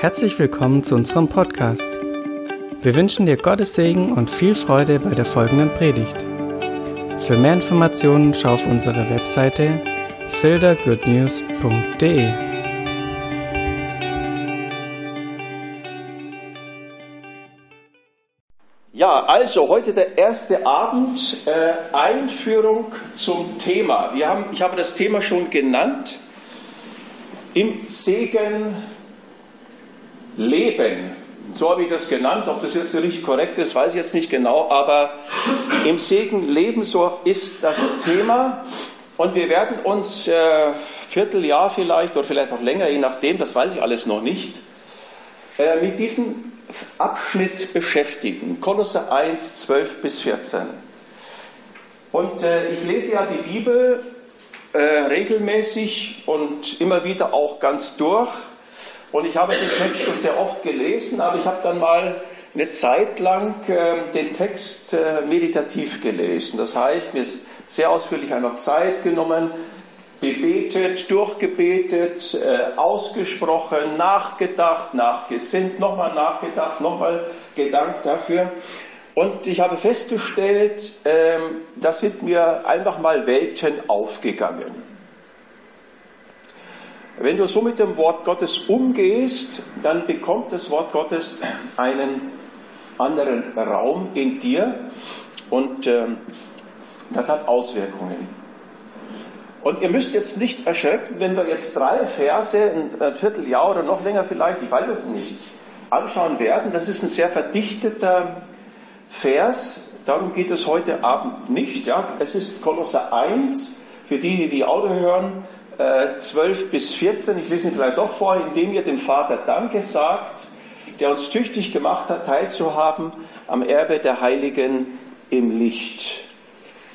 Herzlich willkommen zu unserem Podcast. Wir wünschen dir Gottes Segen und viel Freude bei der folgenden Predigt. Für mehr Informationen schau auf unsere Webseite fildergoodnews.de. Ja, also heute der erste Abend, äh, Einführung zum Thema. Wir haben, ich habe das Thema schon genannt, im Segen Leben. So habe ich das genannt. Ob das jetzt richtig korrekt ist, weiß ich jetzt nicht genau. Aber im Segen Leben, so ist das Thema. Und wir werden uns äh, Vierteljahr vielleicht oder vielleicht auch länger, je nachdem, das weiß ich alles noch nicht, äh, mit diesem Abschnitt beschäftigen. Kolosser 1, 12 bis 14. Und äh, ich lese ja die Bibel äh, regelmäßig und immer wieder auch ganz durch. Und ich habe den Text schon sehr oft gelesen, aber ich habe dann mal eine Zeit lang äh, den Text äh, meditativ gelesen. Das heißt, mir ist sehr ausführlich einfach Zeit genommen, gebetet, durchgebetet, äh, ausgesprochen, nachgedacht, nachgesinnt, nochmal nachgedacht, nochmal gedankt dafür. Und ich habe festgestellt, ähm, da sind mir einfach mal Welten aufgegangen. Wenn du so mit dem Wort Gottes umgehst, dann bekommt das Wort Gottes einen anderen Raum in dir und äh, das hat Auswirkungen. Und ihr müsst jetzt nicht erschrecken, wenn wir jetzt drei Verse, ein Vierteljahr oder noch länger vielleicht, ich weiß es nicht, anschauen werden. Das ist ein sehr verdichteter Vers, darum geht es heute Abend nicht. Ja. Es ist Kolosser 1, für die, die die Auto hören, 12 äh, bis 14, ich lese ihn vielleicht doch vor, indem ihr dem Vater Danke sagt, der uns tüchtig gemacht hat, teilzuhaben am Erbe der Heiligen im Licht.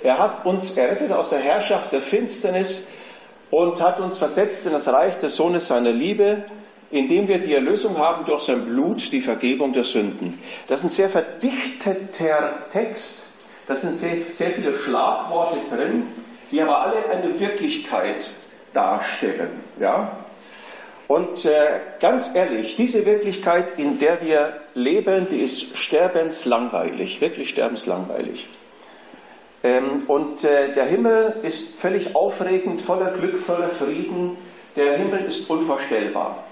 Er hat uns errettet aus der Herrschaft der Finsternis und hat uns versetzt in das Reich des Sohnes seiner Liebe, indem wir die Erlösung haben durch sein Blut, die Vergebung der Sünden. Das ist ein sehr verdichteter Text, da sind sehr, sehr viele Schlagworte drin, die aber alle eine Wirklichkeit darstellen. Ja? Und äh, ganz ehrlich, diese Wirklichkeit, in der wir leben, die ist sterbenslangweilig, wirklich sterbenslangweilig. Ähm, und äh, der Himmel ist völlig aufregend, voller Glück, voller Frieden. Der Himmel ist unvorstellbar.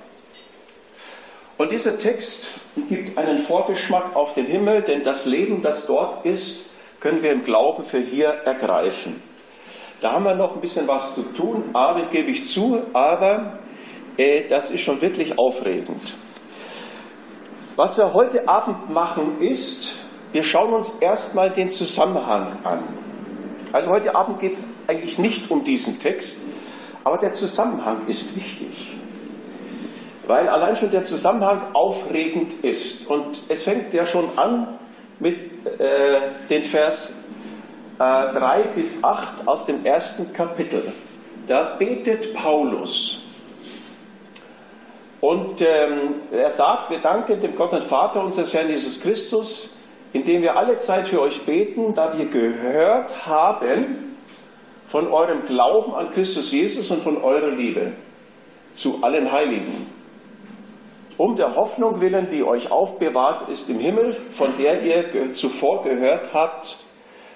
Und dieser Text gibt einen Vorgeschmack auf den Himmel, denn das Leben, das dort ist, können wir im Glauben für hier ergreifen. Da haben wir noch ein bisschen was zu tun, aber gebe ich zu, aber äh, das ist schon wirklich aufregend. Was wir heute Abend machen ist, wir schauen uns erstmal den Zusammenhang an. Also heute Abend geht es eigentlich nicht um diesen Text, aber der Zusammenhang ist wichtig. Weil allein schon der Zusammenhang aufregend ist. Und es fängt ja schon an mit äh, den Vers 3 äh, bis 8 aus dem ersten Kapitel. Da betet Paulus. Und ähm, er sagt, wir danken dem Gott und Vater unseres Herrn Jesus Christus, indem wir alle Zeit für euch beten, da wir gehört haben von eurem Glauben an Christus Jesus und von eurer Liebe zu allen Heiligen. Um der Hoffnung willen, die euch aufbewahrt ist im Himmel, von der ihr zuvor gehört habt,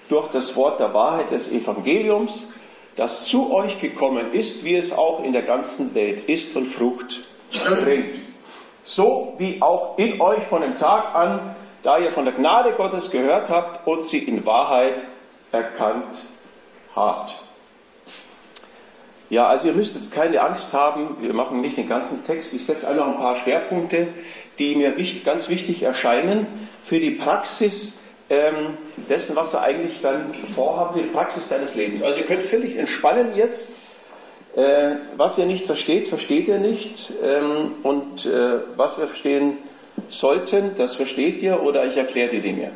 durch das Wort der Wahrheit des Evangeliums, das zu euch gekommen ist, wie es auch in der ganzen Welt ist und Frucht bringt. So wie auch in euch von dem Tag an, da ihr von der Gnade Gottes gehört habt und sie in Wahrheit erkannt habt. Ja, also ihr müsst jetzt keine Angst haben, wir machen nicht den ganzen Text, ich setze einfach ein paar Schwerpunkte, die mir ganz wichtig erscheinen für die Praxis ähm, dessen, was wir eigentlich dann vorhaben für die Praxis deines Lebens. Also ihr könnt völlig entspannen jetzt. Äh, was ihr nicht versteht, versteht ihr nicht. Ähm, und äh, was wir verstehen sollten, das versteht ihr oder ich erkläre die Dinge.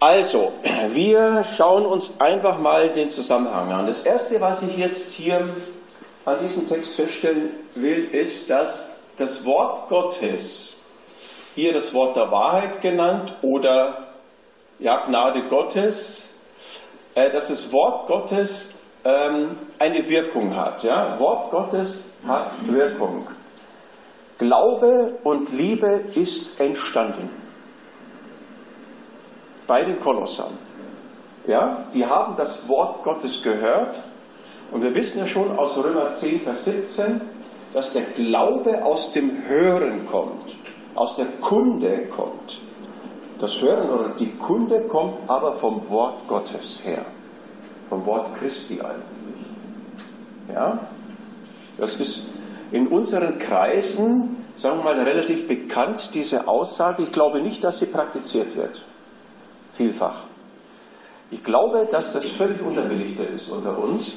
Also, wir schauen uns einfach mal den Zusammenhang an. Das Erste, was ich jetzt hier an diesem Text feststellen will, ist, dass das Wort Gottes hier das Wort der Wahrheit genannt oder ja, Gnade Gottes, äh, dass das Wort Gottes ähm, eine Wirkung hat. Ja? Wort Gottes hat Wirkung. Glaube und Liebe ist entstanden. Bei den Kolossern. Ja, die haben das Wort Gottes gehört. Und wir wissen ja schon aus Römer 10, Vers 17, dass der Glaube aus dem Hören kommt, aus der Kunde kommt. Das Hören oder die Kunde kommt aber vom Wort Gottes her, vom Wort Christi eigentlich. Ja, das ist in unseren Kreisen, sagen wir mal, relativ bekannt, diese Aussage. Ich glaube nicht, dass sie praktiziert wird. Vielfach. Ich glaube, dass das völlig unterbelichtet ist unter uns.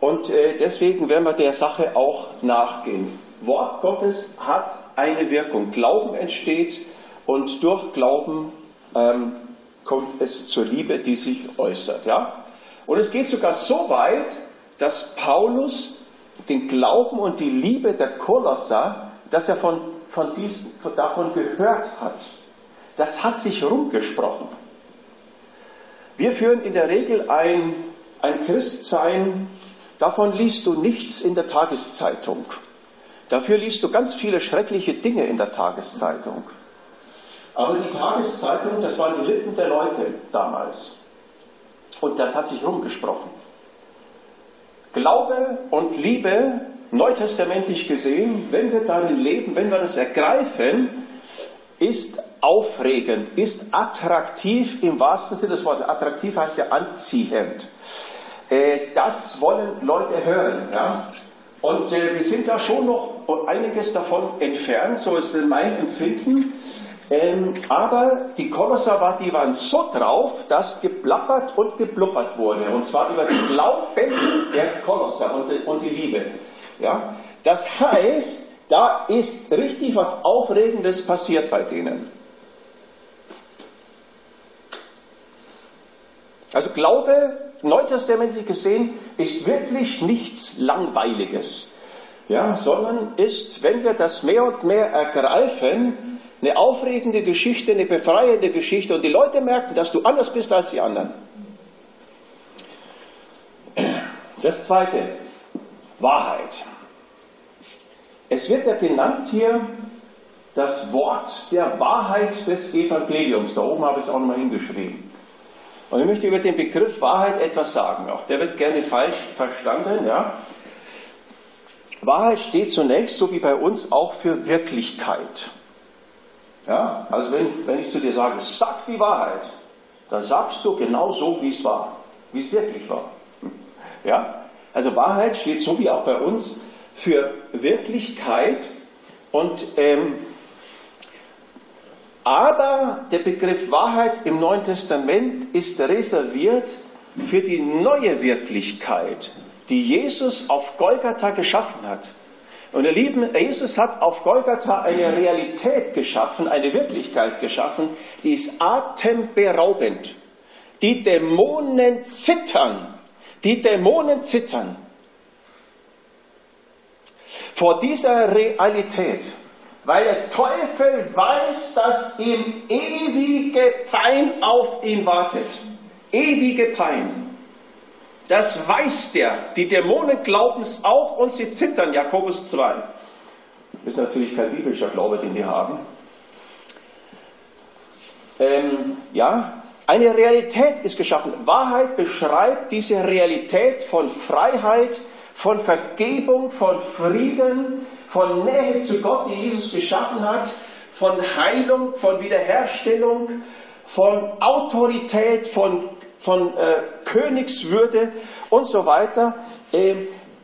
Und äh, deswegen werden wir der Sache auch nachgehen. Wort Gottes hat eine Wirkung. Glauben entsteht und durch Glauben ähm, kommt es zur Liebe, die sich äußert. Ja? Und es geht sogar so weit, dass Paulus den Glauben und die Liebe der Kolosser, dass er von, von diesen, von, davon gehört hat. Das hat sich rumgesprochen. Wir führen in der Regel ein, ein Christsein, davon liest du nichts in der Tageszeitung. Dafür liest du ganz viele schreckliche Dinge in der Tageszeitung. Aber die Tageszeitung, das waren die Lippen der Leute damals. Und das hat sich rumgesprochen. Glaube und Liebe, neutestamentlich gesehen, wenn wir darin leben, wenn wir das ergreifen, ist aufregend, ist attraktiv im wahrsten Sinne des Wortes. Attraktiv heißt ja anziehend. Äh, das wollen Leute hören. Ja? Und äh, wir sind da schon noch einiges davon entfernt, so ist mein Empfinden. Ähm, aber die Kolosser die waren so drauf, dass geplappert und geblubbert wurde. Und zwar über den Glauben der Kolosser und, und die Liebe. Ja? Das heißt, da ist richtig was Aufregendes passiert bei denen. Also Glaube, neutestamentlich gesehen, ist wirklich nichts Langweiliges, ja, sondern ist, wenn wir das mehr und mehr ergreifen, eine aufregende Geschichte, eine befreiende Geschichte und die Leute merken, dass du anders bist als die anderen. Das zweite, Wahrheit. Es wird ja genannt hier das Wort der Wahrheit des Evangeliums. Da oben habe ich es auch nochmal hingeschrieben. Und ich möchte über den Begriff Wahrheit etwas sagen. Auch der wird gerne falsch verstanden. Ja. Wahrheit steht zunächst, so wie bei uns, auch für Wirklichkeit. Ja, also wenn, wenn ich zu dir sage, sag die Wahrheit, dann sagst du genau so, wie es war, wie es wirklich war. Ja, also Wahrheit steht so wie auch bei uns für Wirklichkeit und ähm, aber der Begriff Wahrheit im Neuen Testament ist reserviert für die neue Wirklichkeit, die Jesus auf Golgatha geschaffen hat. Und ihr Lieben, Jesus hat auf Golgatha eine Realität geschaffen, eine Wirklichkeit geschaffen, die ist atemberaubend. Die Dämonen zittern. Die Dämonen zittern vor dieser Realität, weil der Teufel weiß, dass ihm ewige Pein auf ihn wartet. Ewige Pein. Das weiß der. Die Dämonen glauben es auch und sie zittern. Jakobus 2. Ist natürlich kein biblischer Glaube, den wir haben. Ähm, ja, eine Realität ist geschaffen. Wahrheit beschreibt diese Realität von Freiheit, von Vergebung, von Frieden, von Nähe zu Gott, die Jesus geschaffen hat, von Heilung, von Wiederherstellung, von Autorität, von von äh, Königswürde und so weiter. Äh,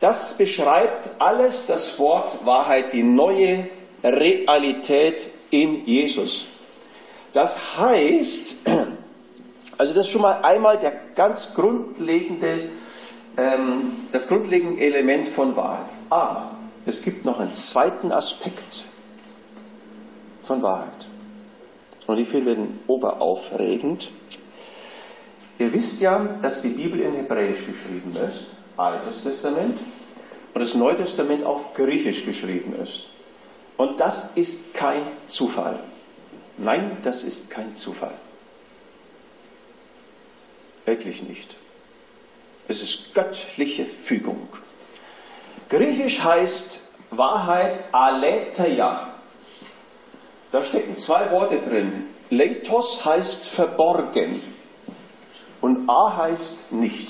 das beschreibt alles das Wort Wahrheit, die neue Realität in Jesus. Das heißt, also das ist schon mal einmal der ganz grundlegende, ähm, das grundlegende Element von Wahrheit. Aber es gibt noch einen zweiten Aspekt von Wahrheit. Und ich finde den oberaufregend. Ihr wisst ja, dass die Bibel in Hebräisch geschrieben ist, Altes Testament, und das Neue Testament auf Griechisch geschrieben ist. Und das ist kein Zufall. Nein, das ist kein Zufall. Wirklich nicht. Es ist göttliche Fügung. Griechisch heißt Wahrheit Aletheia. Da stecken zwei Worte drin. Leitos heißt verborgen und A heißt nicht.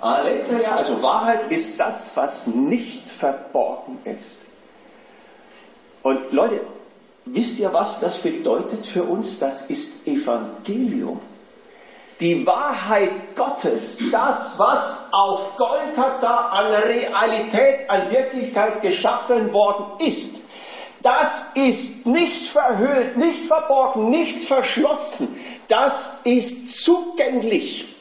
Aletheia, also Wahrheit ist das, was nicht verborgen ist. Und Leute, wisst ihr, was das bedeutet für uns? Das ist Evangelium. Die Wahrheit Gottes, das, was auf Golgatha an Realität, an Wirklichkeit geschaffen worden ist, das ist nicht verhüllt, nicht verborgen, nicht verschlossen. Das ist zugänglich.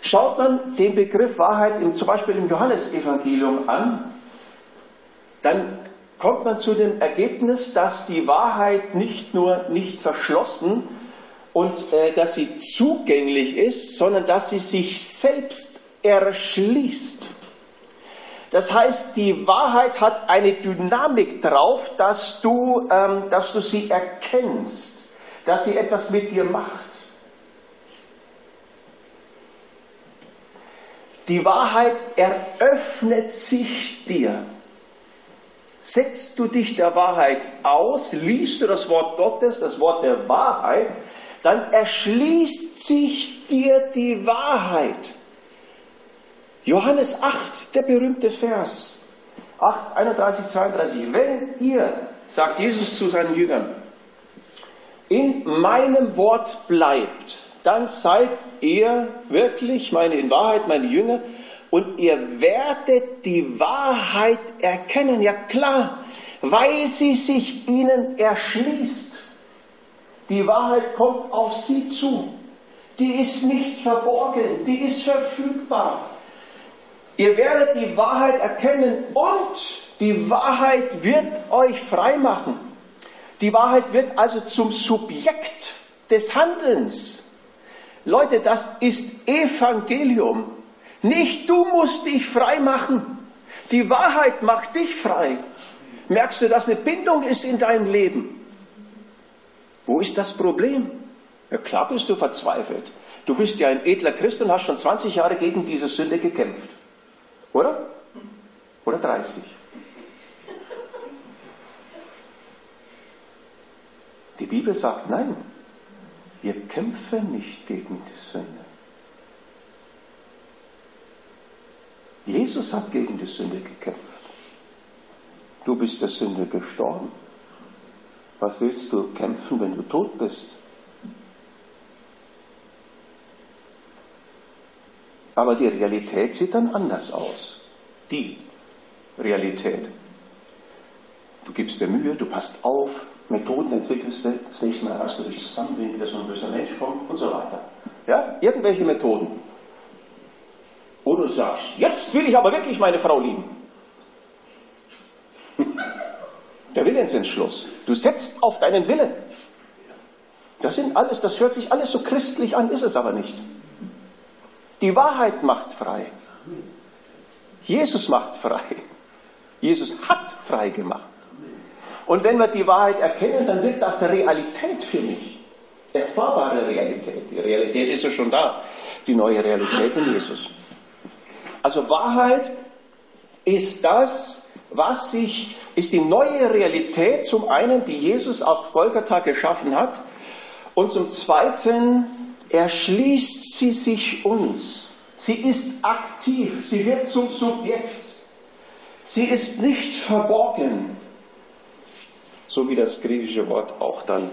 Schaut man den Begriff Wahrheit im, zum Beispiel im Johannesevangelium an, dann kommt man zu dem Ergebnis, dass die Wahrheit nicht nur nicht verschlossen und äh, dass sie zugänglich ist, sondern dass sie sich selbst erschließt. Das heißt, die Wahrheit hat eine Dynamik drauf, dass du, ähm, dass du sie erkennst, dass sie etwas mit dir macht. Die Wahrheit eröffnet sich dir. Setzt du dich der Wahrheit aus, liest du das Wort Gottes, das Wort der Wahrheit, dann erschließt sich dir die Wahrheit. Johannes 8, der berühmte Vers. 8, 31, 32. Wenn ihr, sagt Jesus zu seinen Jüngern, in meinem Wort bleibt, dann seid ihr wirklich, meine in Wahrheit, meine Jünger, und ihr werdet die Wahrheit erkennen. Ja klar, weil sie sich ihnen erschließt. Die Wahrheit kommt auf sie zu. Die ist nicht verborgen, die ist verfügbar. Ihr werdet die Wahrheit erkennen und die Wahrheit wird euch frei machen. Die Wahrheit wird also zum Subjekt des Handelns. Leute, das ist Evangelium. Nicht du musst dich frei machen. Die Wahrheit macht dich frei. Merkst du, dass eine Bindung ist in deinem Leben? Wo ist das Problem? Ja, klar bist du verzweifelt. Du bist ja ein edler Christ und hast schon 20 Jahre gegen diese Sünde gekämpft. Oder? Oder 30. Die Bibel sagt, nein, wir kämpfen nicht gegen die Sünde. Jesus hat gegen die Sünde gekämpft. Du bist der Sünde gestorben. Was willst du kämpfen, wenn du tot bist? Aber die Realität sieht dann anders aus. Die Realität. Du gibst dir Mühe, du passt auf, Methoden entwickelst du, das nächste Mal hast du dich zusammen, wenn wieder so ein böser Mensch kommt und so weiter. Ja, irgendwelche Methoden. Oder du sagst, jetzt will ich aber wirklich meine Frau lieben. Der Willensentschluss. Du setzt auf deinen Willen. Das sind alles, das hört sich alles so christlich an, ist es aber nicht. Die Wahrheit macht frei. Jesus macht frei. Jesus hat frei gemacht. Und wenn wir die Wahrheit erkennen, dann wird das Realität für mich. Erfahrbare Realität. Die Realität ist ja schon da. Die neue Realität in Jesus. Also Wahrheit ist das, was sich, ist die neue Realität zum einen, die Jesus auf Golgatha geschaffen hat und zum zweiten erschließt sie sich uns. Sie ist aktiv, sie wird zum Subjekt. Sie ist nicht verborgen, so wie das griechische Wort auch dann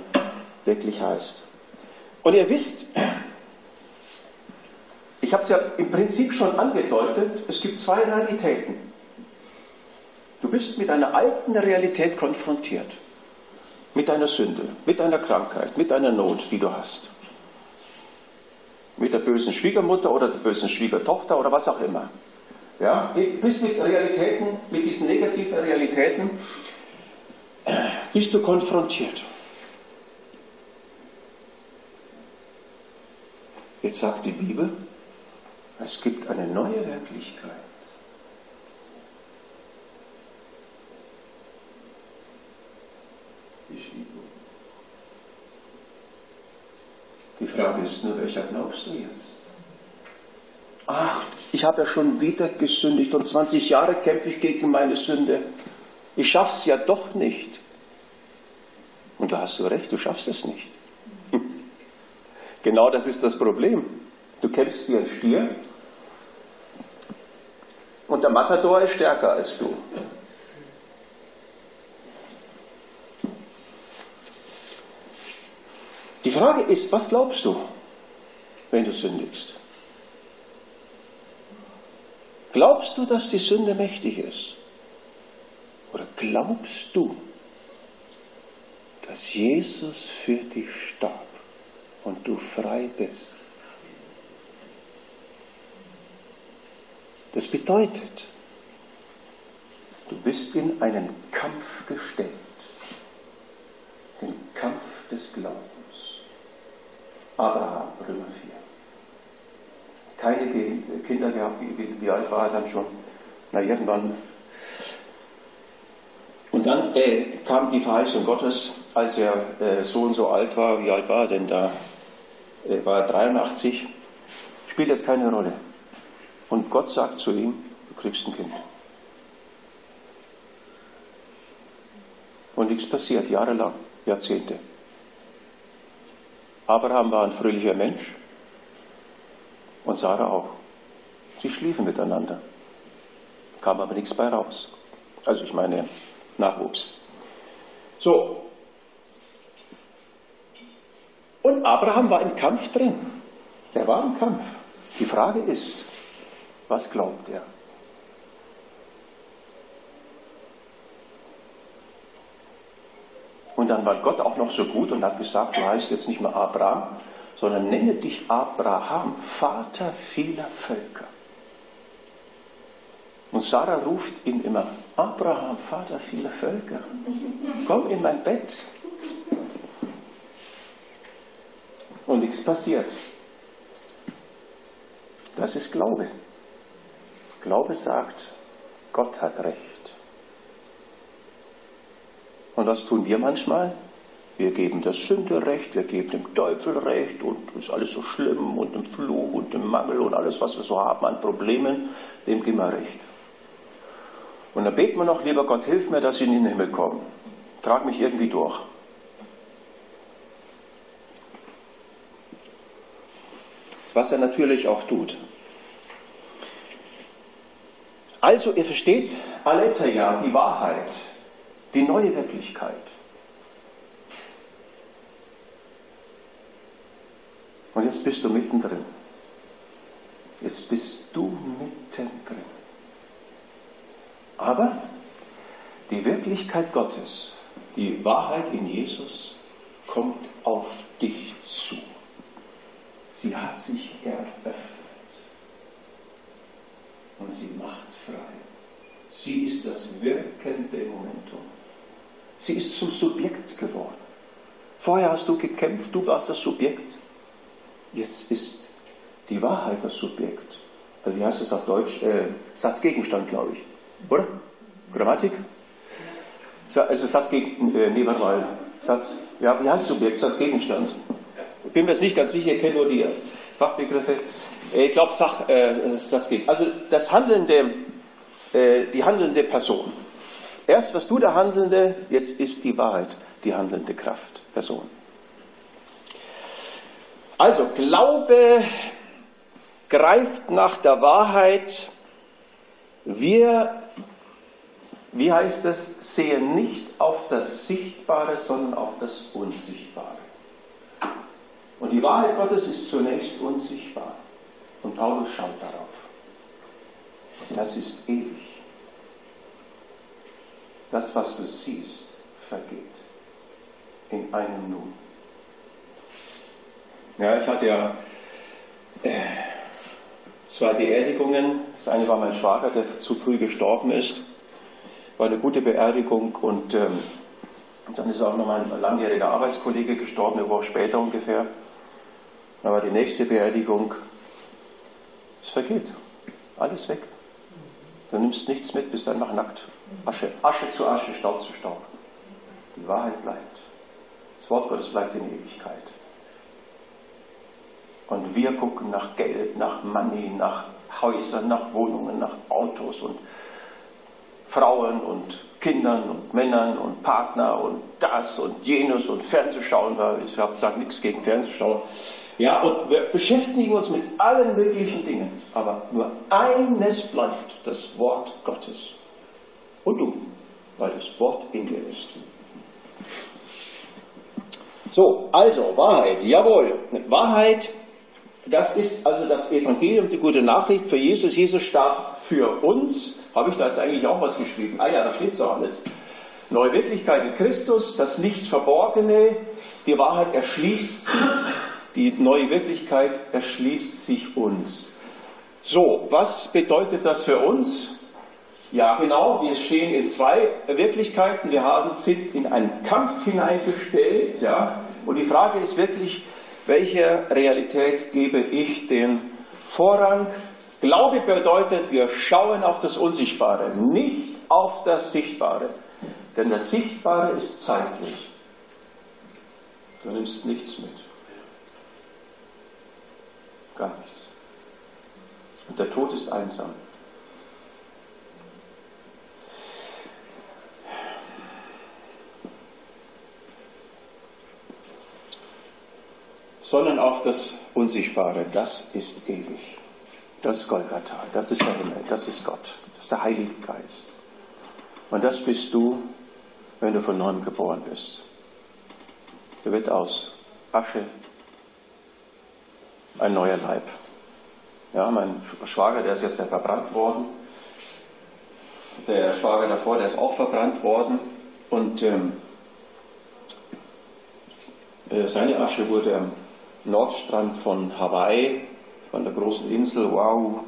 wirklich heißt. Und ihr wisst, ich habe es ja im Prinzip schon angedeutet, es gibt zwei Realitäten. Du bist mit einer alten Realität konfrontiert. Mit deiner Sünde, mit deiner Krankheit, mit deiner Not, die du hast mit der bösen Schwiegermutter oder der bösen Schwiegertochter oder was auch immer. Ja, bist mit Realitäten, mit diesen negativen Realitäten, bist du konfrontiert. Jetzt sagt die Bibel, es gibt eine neue Wirklichkeit. Die Frage ist nur, welcher glaubst du jetzt? Ach, ich habe ja schon wieder gesündigt und 20 Jahre kämpfe ich gegen meine Sünde. Ich schaff's ja doch nicht. Und da hast du recht, du schaffst es nicht. Genau das ist das Problem. Du kämpfst wie ein Stier und der Matador ist stärker als du. Die Frage ist, was glaubst du, wenn du sündigst? Glaubst du, dass die Sünde mächtig ist? Oder glaubst du, dass Jesus für dich starb und du frei bist? Das bedeutet, du bist in einen Kampf gestellt, den Kampf des Glaubens. Abraham, Römer 4. Keine Kinder gehabt, wie, wie, wie alt war er dann schon? Na, irgendwann. Und dann äh, kam die Verheißung Gottes, als er äh, so und so alt war. Wie alt war er denn da? Äh, war er 83? Spielt jetzt keine Rolle. Und Gott sagt zu ihm, du kriegst ein Kind. Und nichts passiert, jahrelang, Jahrzehnte. Abraham war ein fröhlicher Mensch und Sarah auch. Sie schliefen miteinander, kam aber nichts bei raus. Also ich meine Nachwuchs. So. Und Abraham war im Kampf drin. Er war im Kampf. Die Frage ist, was glaubt er? Dann war Gott auch noch so gut und hat gesagt, du heißt jetzt nicht mehr Abraham, sondern nenne dich Abraham, Vater vieler Völker. Und Sarah ruft ihn immer, Abraham, Vater vieler Völker, komm in mein Bett. Und nichts passiert. Das ist Glaube. Glaube sagt, Gott hat recht. Und was tun wir manchmal? Wir geben der Sünde recht, wir geben dem Teufel recht und ist alles so schlimm und dem Fluch und dem Mangel und alles, was wir so haben an Problemen, dem geben wir recht. Und dann beten wir noch, lieber Gott, hilf mir, dass ich in den Himmel komme. Trag mich irgendwie durch. Was er natürlich auch tut. Also, ihr versteht, Aletheia, die Wahrheit, die neue Wirklichkeit. Und jetzt bist du mittendrin. Jetzt bist du mittendrin. Aber die Wirklichkeit Gottes, die Wahrheit in Jesus, kommt auf dich zu. Sie hat sich eröffnet. Und sie macht frei. Sie ist das wirkende Momentum. Sie ist zum Subjekt geworden. Vorher hast du gekämpft, du warst das Subjekt. Jetzt ist die Wahrheit das Subjekt. Also wie heißt das auf Deutsch? Äh, Satzgegenstand, glaube ich. Oder? Grammatik? Also Satzgegenstand, äh, nee, warte mal. Satz, ja, wie heißt Subjekt? Satzgegenstand. Ich bin mir nicht ganz sicher, ich kenne nur die Fachbegriffe. Äh, ich glaube, Sach, äh, Satzgegenstand. Also das handelnde, äh, die handelnde Person. Erst was du der Handelnde, jetzt ist die Wahrheit die handelnde Kraft, Person. Also Glaube greift nach der Wahrheit. Wir, wie heißt es, sehen nicht auf das Sichtbare, sondern auf das Unsichtbare. Und die Wahrheit Gottes ist zunächst unsichtbar. Und Paulus schaut darauf. Das ist ewig. Das, was du siehst, vergeht in einem Nu. Ja, ich hatte ja äh, zwei Beerdigungen. Das eine war mein Schwager, der zu früh gestorben ist. War eine gute Beerdigung und ähm, dann ist auch noch mein langjähriger Arbeitskollege gestorben, eine Woche später ungefähr. War die nächste Beerdigung. Es vergeht. Alles weg. Du nimmst nichts mit, bist einfach nackt. Asche, Asche zu Asche, Staub zu Staub. Die Wahrheit bleibt. Das Wort Gottes bleibt in Ewigkeit. Und wir gucken nach Geld, nach Money, nach Häusern, nach Wohnungen, nach Autos und Frauen und Kindern und Männern und Partner und das und jenes und Fernsehschauen. Ich habe gesagt, nichts gegen Fernsehschauen. Ja, und wir beschäftigen uns mit allen möglichen Dingen. Aber nur eines bleibt, das Wort Gottes. Und du, weil das Wort in dir ist. So, also Wahrheit, jawohl. Wahrheit, das ist also das Evangelium, die gute Nachricht für Jesus. Jesus starb für uns. Habe ich da jetzt eigentlich auch was geschrieben? Ah ja, da steht so alles. Neue Wirklichkeit in Christus, das nicht Verborgene, die Wahrheit erschließt sich, die neue Wirklichkeit erschließt sich uns. So, was bedeutet das für uns? Ja, genau, wir stehen in zwei Wirklichkeiten. Wir haben, sind in einen Kampf hineingestellt. Ja, und die Frage ist wirklich, welcher Realität gebe ich den Vorrang? Glaube bedeutet, wir schauen auf das Unsichtbare, nicht auf das Sichtbare. Denn das Sichtbare ist zeitlich. Du nimmst nichts mit. Gar nichts. Und der Tod ist einsam. Sondern auf das Unsichtbare. Das ist ewig. Das ist Golgatha, das ist der Himmel, das ist Gott, das ist der Heilige Geist. Und das bist du, wenn du von neuem geboren bist. Du wird aus Asche ein neuer Leib. Ja, mein Schwager, der ist jetzt ja verbrannt worden. Der Schwager davor, der ist auch verbrannt worden. Und ähm, äh, seine Asche wurde am Nordstrand von Hawaii, von der großen Insel Wow,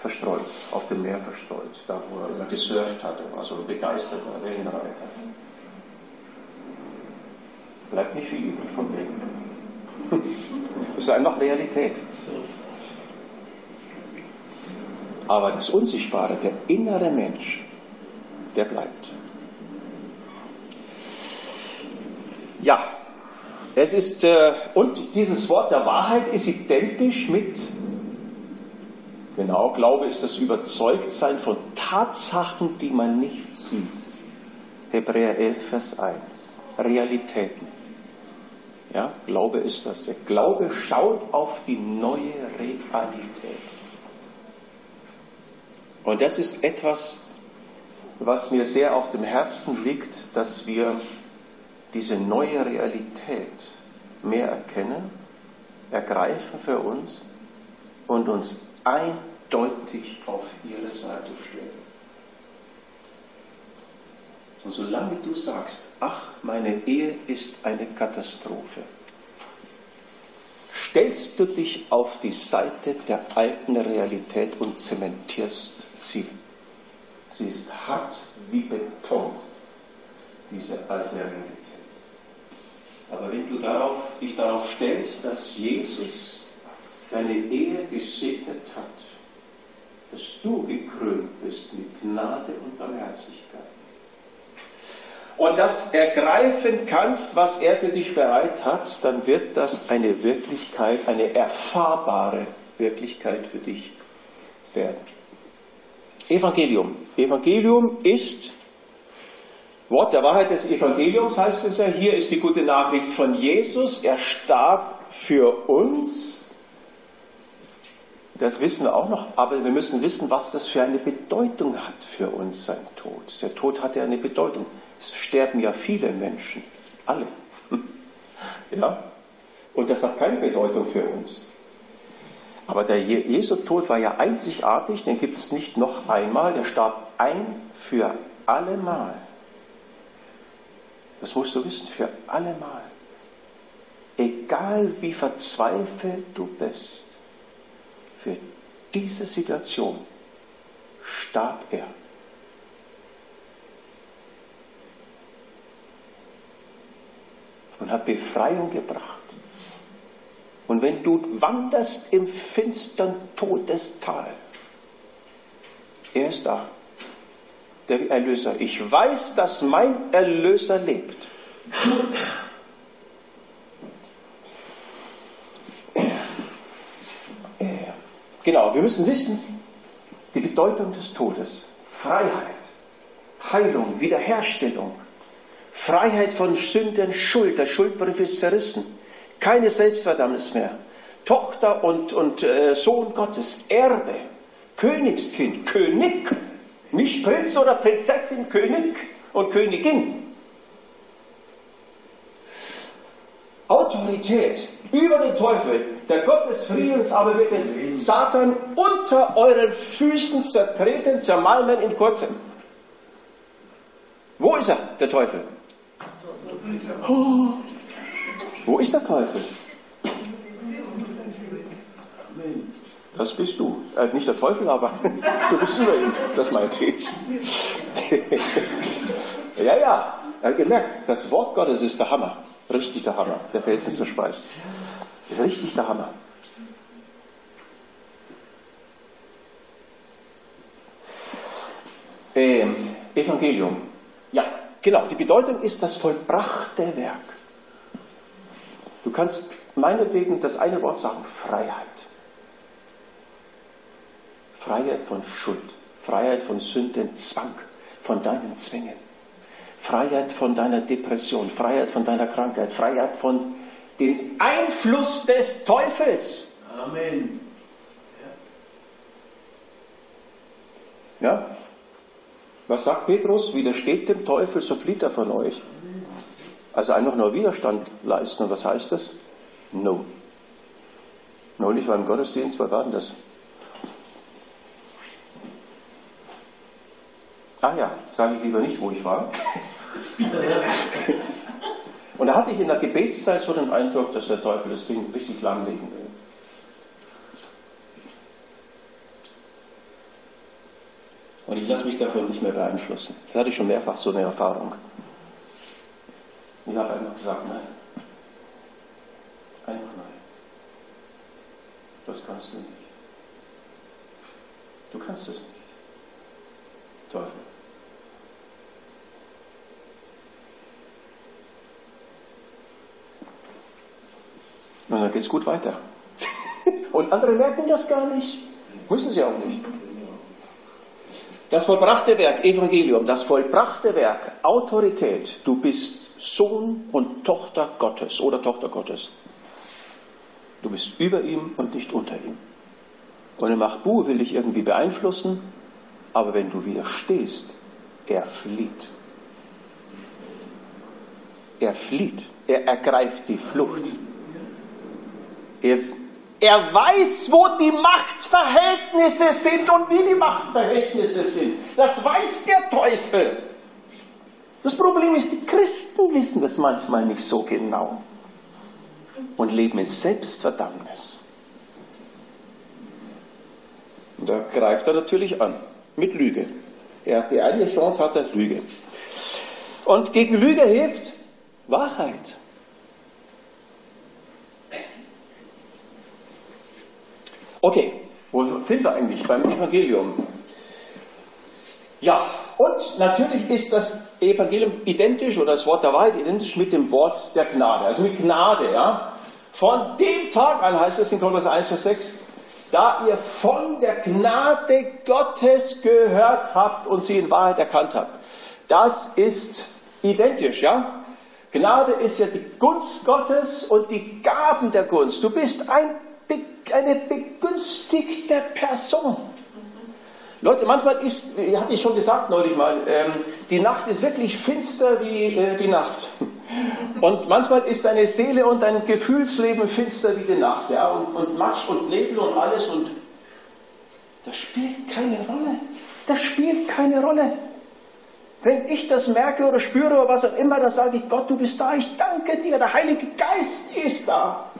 verstreut, auf dem Meer verstreut, da wo er immer gesurft hatte, war so ein begeisterter Wellenreiter. Bleibt nicht viel übrig vom Leben. Das ist einfach Realität. Aber das Unsichtbare, der innere Mensch, der bleibt. Ja, es ist, äh, und dieses Wort der Wahrheit ist identisch mit, genau, Glaube ist das Überzeugtsein von Tatsachen, die man nicht sieht. Hebräer 11, Vers 1. Realitäten. Ja, Glaube ist das. Der Glaube schaut auf die neue Realität. Und das ist etwas, was mir sehr auf dem Herzen liegt, dass wir diese neue Realität mehr erkennen, ergreifen für uns und uns eindeutig auf ihre Seite stellen. Und solange du sagst, ach, meine Ehe ist eine Katastrophe, stellst du dich auf die Seite der alten Realität und zementierst sie. Sie ist hart wie Beton, diese alte Realität. Aber wenn du darauf, dich darauf stellst, dass Jesus deine Ehe gesegnet hat, dass du gekrönt bist mit Gnade und Barmherzigkeit und das ergreifen kannst, was er für dich bereit hat, dann wird das eine Wirklichkeit, eine erfahrbare Wirklichkeit für dich werden. Evangelium. Evangelium ist Wort der Wahrheit des Evangeliums heißt es ja, hier ist die gute Nachricht von Jesus. Er starb für uns. Das wissen wir auch noch, aber wir müssen wissen, was das für eine Bedeutung hat für uns, sein Tod. Der Tod hatte eine Bedeutung. Es sterben ja viele Menschen, alle. Ja? Und das hat keine Bedeutung für uns. Aber der Jesu-Tod war ja einzigartig, den gibt es nicht noch einmal. Der starb ein für allemal. Das musst du wissen, für allemal. Egal wie verzweifelt du bist, für diese Situation starb er. Und hat Befreiung gebracht. Und wenn du wanderst im finstern Todestal, er ist da der Erlöser. Ich weiß, dass mein Erlöser lebt. Genau, wir müssen wissen, die Bedeutung des Todes. Freiheit, Heilung, Wiederherstellung, Freiheit von Sünden, Schuld. Der Schuldbrief ist zerrissen. Keine Selbstverdammnis mehr. Tochter und, und äh, Sohn Gottes, Erbe, Königskind, König, nicht Prinz oder Prinzessin, König und Königin. Autorität über den Teufel, der Gott des Friedens aber wird den Satan unter euren Füßen zertreten, zermalmen in kurzem. Wo ist er, der Teufel? Oh. Wo ist der Teufel? Das bist du. Äh, nicht der Teufel, aber du bist über ihm. Das meinte ich. ja, ja. Ihr merkt, das Wort Gottes ist der Hammer. Richtig der Hammer. Der Felsen zerspeist. Ist richtig der Hammer. Ähm, Evangelium. Ja, genau. Die Bedeutung ist das vollbrachte Werk. Du kannst meinetwegen das eine Wort sagen, Freiheit. Freiheit von Schuld, Freiheit von Sünden, Zwang, von deinen Zwängen, Freiheit von deiner Depression, Freiheit von deiner Krankheit, Freiheit von dem Einfluss des Teufels. Amen. Ja? Was sagt Petrus? Widersteht dem Teufel, so flieht er von euch. Also einfach nur Widerstand leisten. Und was heißt das? No. Neulich war im Gottesdienst, was war denn das? Ah ja, sage ich lieber nicht, wo ich war. Und da hatte ich in der Gebetszeit so den Eindruck, dass der Teufel das Ding richtig langlegen will. Und ich lasse mich davon nicht mehr beeinflussen. Das hatte ich schon mehrfach so eine Erfahrung. Ich habe einfach gesagt, nein. Einfach nein. Das kannst du nicht. Du kannst es nicht. Teufel. Und dann geht es gut weiter. Und andere merken das gar nicht. Müssen sie auch nicht. Das vollbrachte Werk, Evangelium, das vollbrachte Werk, Autorität. Du bist Sohn und Tochter Gottes oder Tochter Gottes. Du bist über ihm und nicht unter ihm. Und der Machbu will dich irgendwie beeinflussen, aber wenn du widerstehst, er flieht. Er flieht. Er ergreift die Flucht. Er, er weiß, wo die Machtverhältnisse sind und wie die Machtverhältnisse sind. Das weiß der Teufel. Das Problem ist, die Christen wissen das manchmal nicht so genau und leben in Selbstverdammnis. Und da greift er natürlich an mit Lüge. Er hat die eine Chance, hat er Lüge. Und gegen Lüge hilft Wahrheit. Okay, wo sind wir eigentlich beim Evangelium? Ja, und natürlich ist das Evangelium identisch oder das Wort der Wahrheit identisch mit dem Wort der Gnade, also mit Gnade, ja. Von dem Tag an heißt es in Kolosser 1, Vers 6, da ihr von der Gnade Gottes gehört habt und sie in Wahrheit erkannt habt. Das ist identisch, ja. Gnade ist ja die Gunst Gottes und die Gaben der Gunst. Du bist ein eine begünstigte Person. Leute, manchmal ist, hatte ich schon gesagt neulich mal, ähm, die Nacht ist wirklich finster wie äh, die Nacht. Und manchmal ist deine Seele und dein Gefühlsleben finster wie die Nacht. Ja? Und, und Matsch und Nebel und alles. Und das spielt keine Rolle. Das spielt keine Rolle. Wenn ich das merke oder spüre oder was auch immer, dann sage ich, Gott, du bist da, ich danke dir, der Heilige Geist ist da.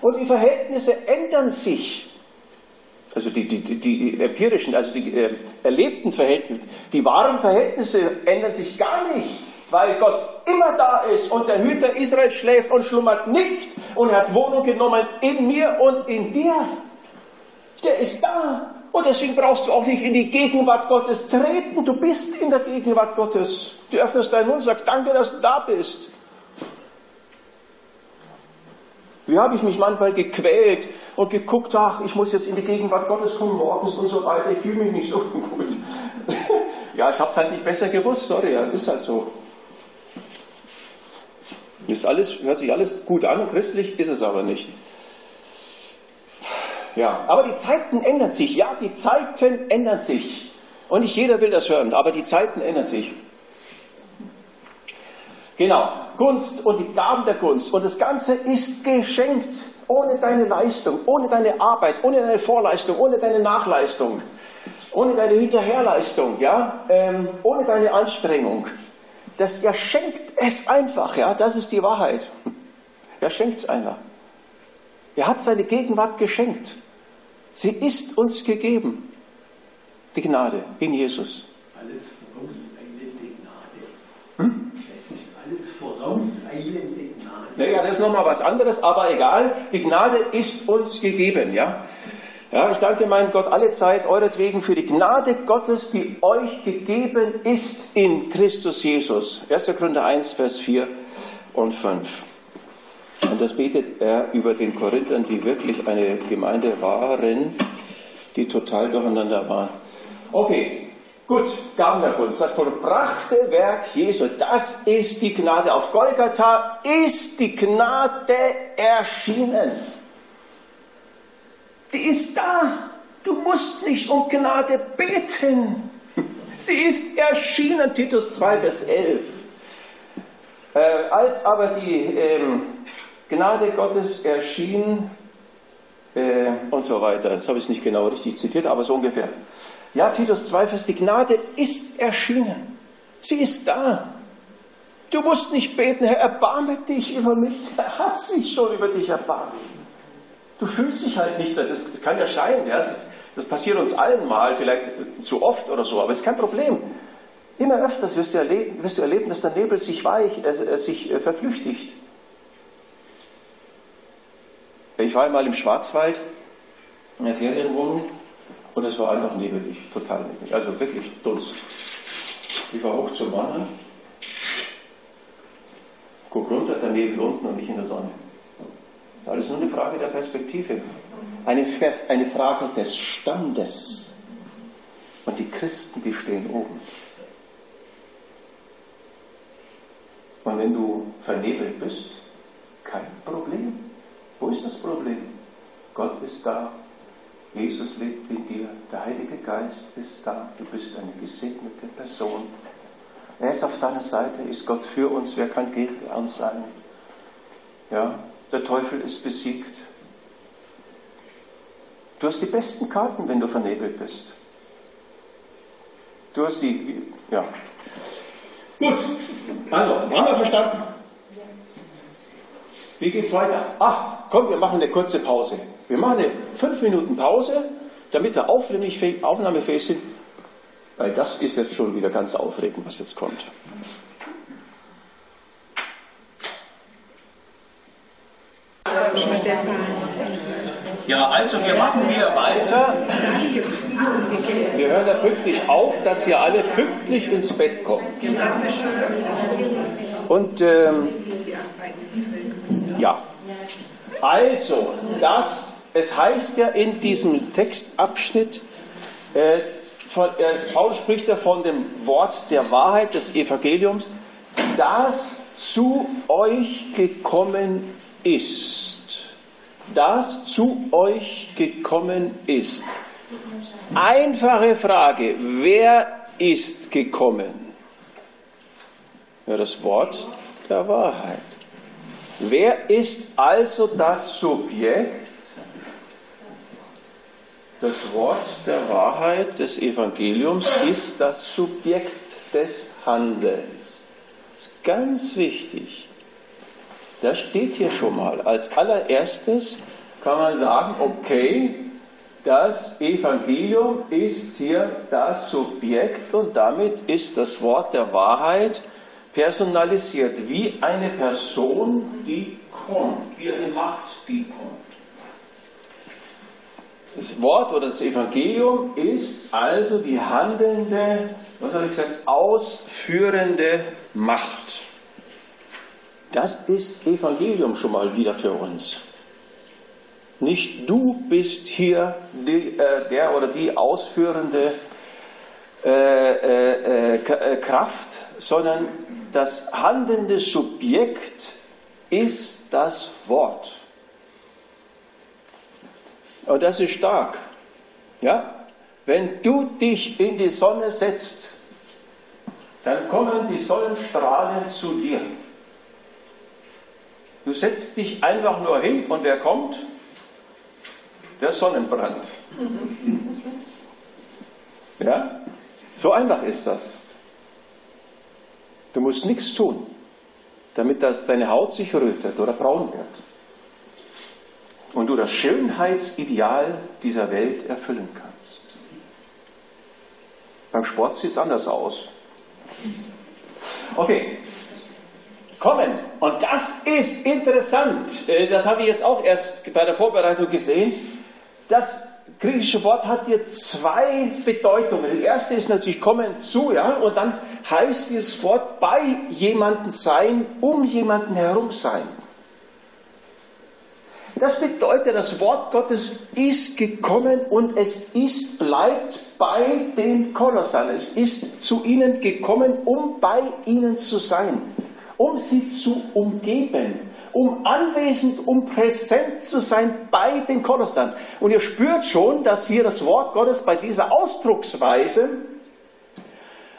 Und die Verhältnisse ändern sich. Also die, die, die, empirischen, also die äh, erlebten Verhältnisse, die wahren Verhältnisse ändern sich gar nicht, weil Gott immer da ist und der Hüter Israel schläft und schlummert nicht und hat Wohnung genommen in mir und in dir. Der ist da. Und deswegen brauchst du auch nicht in die Gegenwart Gottes treten. Du bist in der Gegenwart Gottes. Du öffnest deinen Mund und sagst, danke, dass du da bist. Wie habe ich mich manchmal gequält und geguckt, ach, ich muss jetzt in die Gegenwart Gottes kommen morgens und so weiter, ich fühle mich nicht so gut. ja, ich habe es halt nicht besser gewusst, sorry, ja, ist halt so. Ist alles, hört sich alles gut an, christlich ist es aber nicht. Ja, aber die Zeiten ändern sich. Ja, die Zeiten ändern sich. Und nicht jeder will das hören, aber die Zeiten ändern sich. Genau, Gunst und die Gaben der Gunst. Und das Ganze ist geschenkt, ohne deine Leistung, ohne deine Arbeit, ohne deine Vorleistung, ohne deine Nachleistung, ohne deine Hinterherleistung, ja, ähm, ohne deine Anstrengung. Das, er schenkt es einfach, ja, das ist die Wahrheit. Er schenkt es einfach. Er hat seine Gegenwart geschenkt. Sie ist uns gegeben. Die Gnade in Jesus. Alles vorauseilende Gnade. Hm? Alles vorauseilende Gnade. Naja, das ist nochmal was anderes, aber egal. Die Gnade ist uns gegeben, ja. Ja, ich danke meinem Gott alle Zeit euretwegen für die Gnade Gottes, die euch gegeben ist in Christus Jesus. 1. Korinther 1, Vers 4 und 5. Und das betet er über den Korinthern, die wirklich eine Gemeinde waren, die total durcheinander war. Okay, gut, Gaben der Gunst, das vollbrachte Werk Jesu, das ist die Gnade. Auf Golgatha ist die Gnade erschienen. Die ist da. Du musst nicht um Gnade beten. Sie ist erschienen, Titus 2, Vers 11. Äh, als aber die ähm, Gnade Gottes erschien äh, und so weiter, das habe ich nicht genau richtig zitiert, aber so ungefähr. Ja, Titus 2, Vers, die Gnade ist erschienen. Sie ist da. Du musst nicht beten, Herr, erbarme dich über mich. Er hat sich schon über dich erbarmt. Du fühlst dich halt nicht, das, kann ja scheinen, ja, das, passiert uns allen mal, vielleicht zu oft oder so, aber es ist kein Problem. Immer öfters wirst du erleben, wirst du erleben dass der Nebel sich weich, äh, sich äh, verflüchtigt. Ich war einmal im Schwarzwald in der Ferienwohnung und es war einfach nebelig, total nebelig, also wirklich Dunst. Ich war hoch zum Wandern, guck runter, der Nebel unten und ich in der Sonne. Alles nur eine Frage der Perspektive. Eine, eine Frage des Standes. Und die Christen, die stehen oben. Und wenn du vernebelt bist, kein Problem. Wo ist das Problem? Gott ist da. Jesus lebt in dir. Der Heilige Geist ist da. Du bist eine gesegnete Person. Er ist auf deiner Seite. Ist Gott für uns? Wer kann gegen uns sein? Ja, der Teufel ist besiegt. Du hast die besten Karten, wenn du vernebelt bist. Du hast die, ja. Gut, also, haben wir verstanden? Wie geht's weiter? Ach, komm, wir machen eine kurze Pause. Wir machen eine fünf Minuten Pause, damit wir aufnahmefähig sind, weil das ist jetzt schon wieder ganz aufregend, was jetzt kommt. Ja, also wir machen wieder weiter. Wir hören ja pünktlich auf, dass ihr alle pünktlich ins Bett kommt. Und ähm, ja, also, das, es heißt ja in diesem Textabschnitt, äh, von, äh, Paul spricht ja von dem Wort der Wahrheit des Evangeliums, das zu euch gekommen ist das zu euch gekommen ist. Einfache Frage, wer ist gekommen? Ja, das Wort der Wahrheit. Wer ist also das Subjekt? Das Wort der Wahrheit des Evangeliums ist das Subjekt des Handelns. Das ist ganz wichtig. Das steht hier schon mal. Als allererstes kann man sagen, okay, das Evangelium ist hier das Subjekt und damit ist das Wort der Wahrheit personalisiert, wie eine Person, die kommt, wie eine Macht, die kommt. Das Wort oder das Evangelium ist also die handelnde, was habe ich gesagt, ausführende Macht. Das ist Evangelium schon mal wieder für uns. Nicht du bist hier die, äh, der oder die ausführende äh, äh, äh Kraft, sondern das handelnde Subjekt ist das Wort. Und das ist stark. Ja? Wenn du dich in die Sonne setzt, dann kommen die Sonnenstrahlen zu dir. Du setzt dich einfach nur hin und wer kommt? Der Sonnenbrand. Ja? So einfach ist das. Du musst nichts tun, damit das, deine Haut sich rötet oder braun wird. Und du das Schönheitsideal dieser Welt erfüllen kannst. Beim Sport sieht es anders aus. Okay, kommen. Und das ist interessant. Äh, das habe ich jetzt auch erst bei der Vorbereitung gesehen. Das griechische Wort hat hier zwei Bedeutungen. Die erste ist natürlich kommen zu, ja, und dann heißt dieses Wort bei jemandem sein, um jemanden herum sein. Das bedeutet, das Wort Gottes ist gekommen und es ist, bleibt bei den Kolossern. Es ist zu ihnen gekommen, um bei ihnen zu sein, um sie zu umgeben, um anwesend, um präsent zu sein bei den Kolossern. Und ihr spürt schon, dass hier das Wort Gottes bei dieser Ausdrucksweise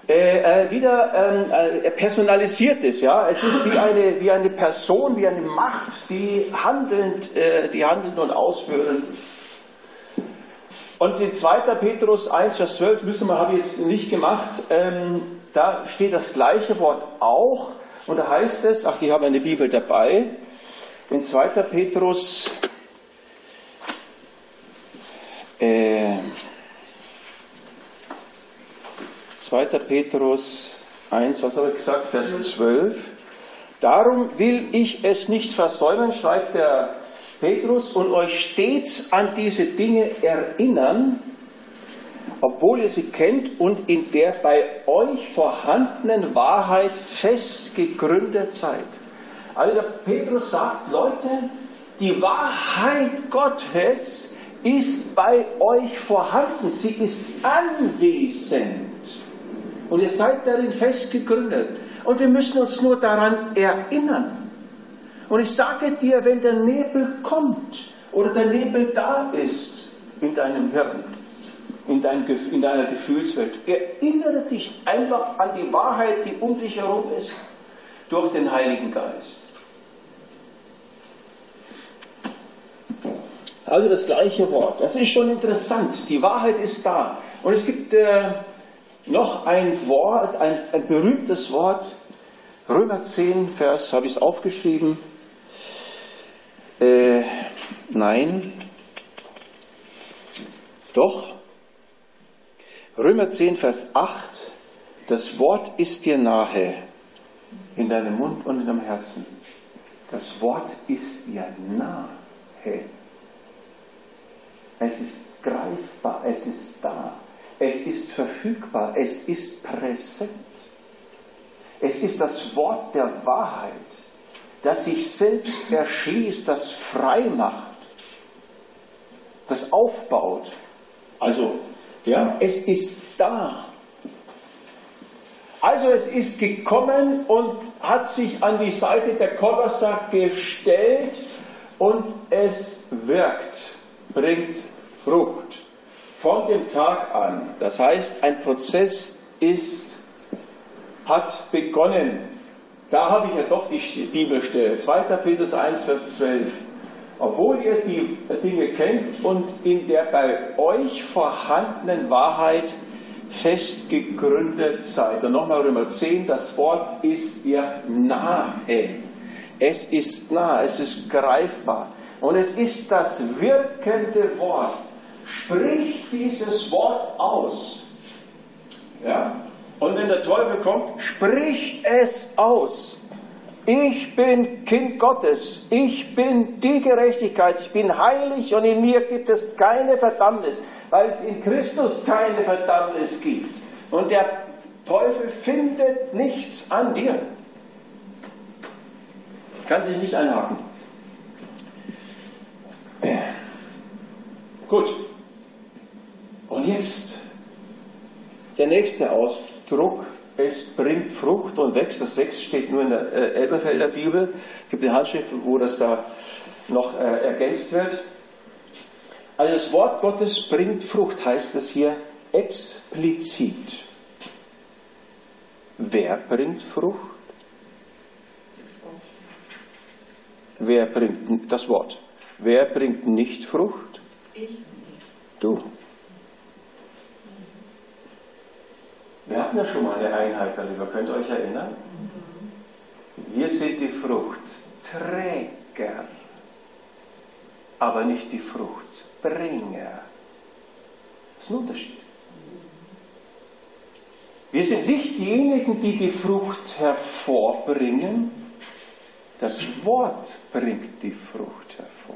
äh, äh, wieder ähm, äh, personalisiert ist. Ja? Es ist wie eine, wie eine Person, wie eine Macht, die handelnd, äh, die handeln und ausführen. Und in 2. Petrus 1, Vers 12 müssen wir, habe ich jetzt nicht gemacht, ähm, da steht das gleiche Wort auch. Und da heißt es, ach, ich habe eine Bibel dabei, in 2. Petrus äh, 2. Petrus 1, was habe ich gesagt, Vers 12. Darum will ich es nicht versäumen, schreibt der Petrus, und euch stets an diese Dinge erinnern, obwohl ihr sie kennt und in der bei euch vorhandenen Wahrheit fest gegründet seid. Also der Petrus sagt, Leute, die Wahrheit Gottes ist bei euch vorhanden, sie ist anwesend und ihr seid darin fest gegründet. Und wir müssen uns nur daran erinnern. Und ich sage dir, wenn der Nebel kommt oder der Nebel da ist in deinem Hirn, in, dein, in deiner Gefühlswelt, erinnere dich einfach an die Wahrheit, die um dich herum ist, durch den Heiligen Geist. Also das gleiche Wort. Das ist schon interessant. Die Wahrheit ist da. Und es gibt äh, noch ein Wort, ein, ein berühmtes Wort, Römer 10, Vers, habe ich es aufgeschrieben? Äh, nein. Doch. Römer 10, Vers 8. Das Wort ist dir nahe, in deinem Mund und in deinem Herzen. Das Wort ist dir nahe. Es ist greifbar, es ist da. Es ist verfügbar, es ist präsent. Es ist das Wort der Wahrheit, das sich selbst erschließt, das frei macht, das aufbaut. Also, ja, es ist da. Also es ist gekommen und hat sich an die Seite der Kolosser gestellt und es wirkt, bringt Frucht von dem Tag an. Das heißt, ein Prozess ist, hat begonnen. Da habe ich ja doch die Bibelstelle. 2. Petrus 1, Vers 12. Obwohl ihr die Dinge kennt und in der bei euch vorhandenen Wahrheit fest gegründet seid. Und nochmal Römer 10, das Wort ist dir nahe. Es ist nah, es ist greifbar. Und es ist das wirkende Wort. Sprich dieses Wort aus. Ja? Und wenn der Teufel kommt, sprich es aus. Ich bin Kind Gottes. Ich bin die Gerechtigkeit. Ich bin heilig und in mir gibt es keine Verdammnis, weil es in Christus keine Verdammnis gibt. Und der Teufel findet nichts an dir. Kann sich nicht einhaken. Gut. Und jetzt der nächste Ausdruck. Es bringt Frucht und wächst. Das wächst steht nur in der äh, Elberfelder Bibel. Es gibt eine Handschrift, wo das da noch äh, ergänzt wird. Also das Wort Gottes bringt Frucht, heißt es hier explizit. Wer bringt Frucht? Wer bringt das Wort? Wer bringt nicht Frucht? Ich. Du. Wir hatten ja schon mal eine Einheit darüber, könnt ihr euch erinnern? Wir sind die Fruchtträger, aber nicht die Fruchtbringer. Das ist ein Unterschied. Wir sind nicht diejenigen, die die Frucht hervorbringen, das Wort bringt die Frucht hervor,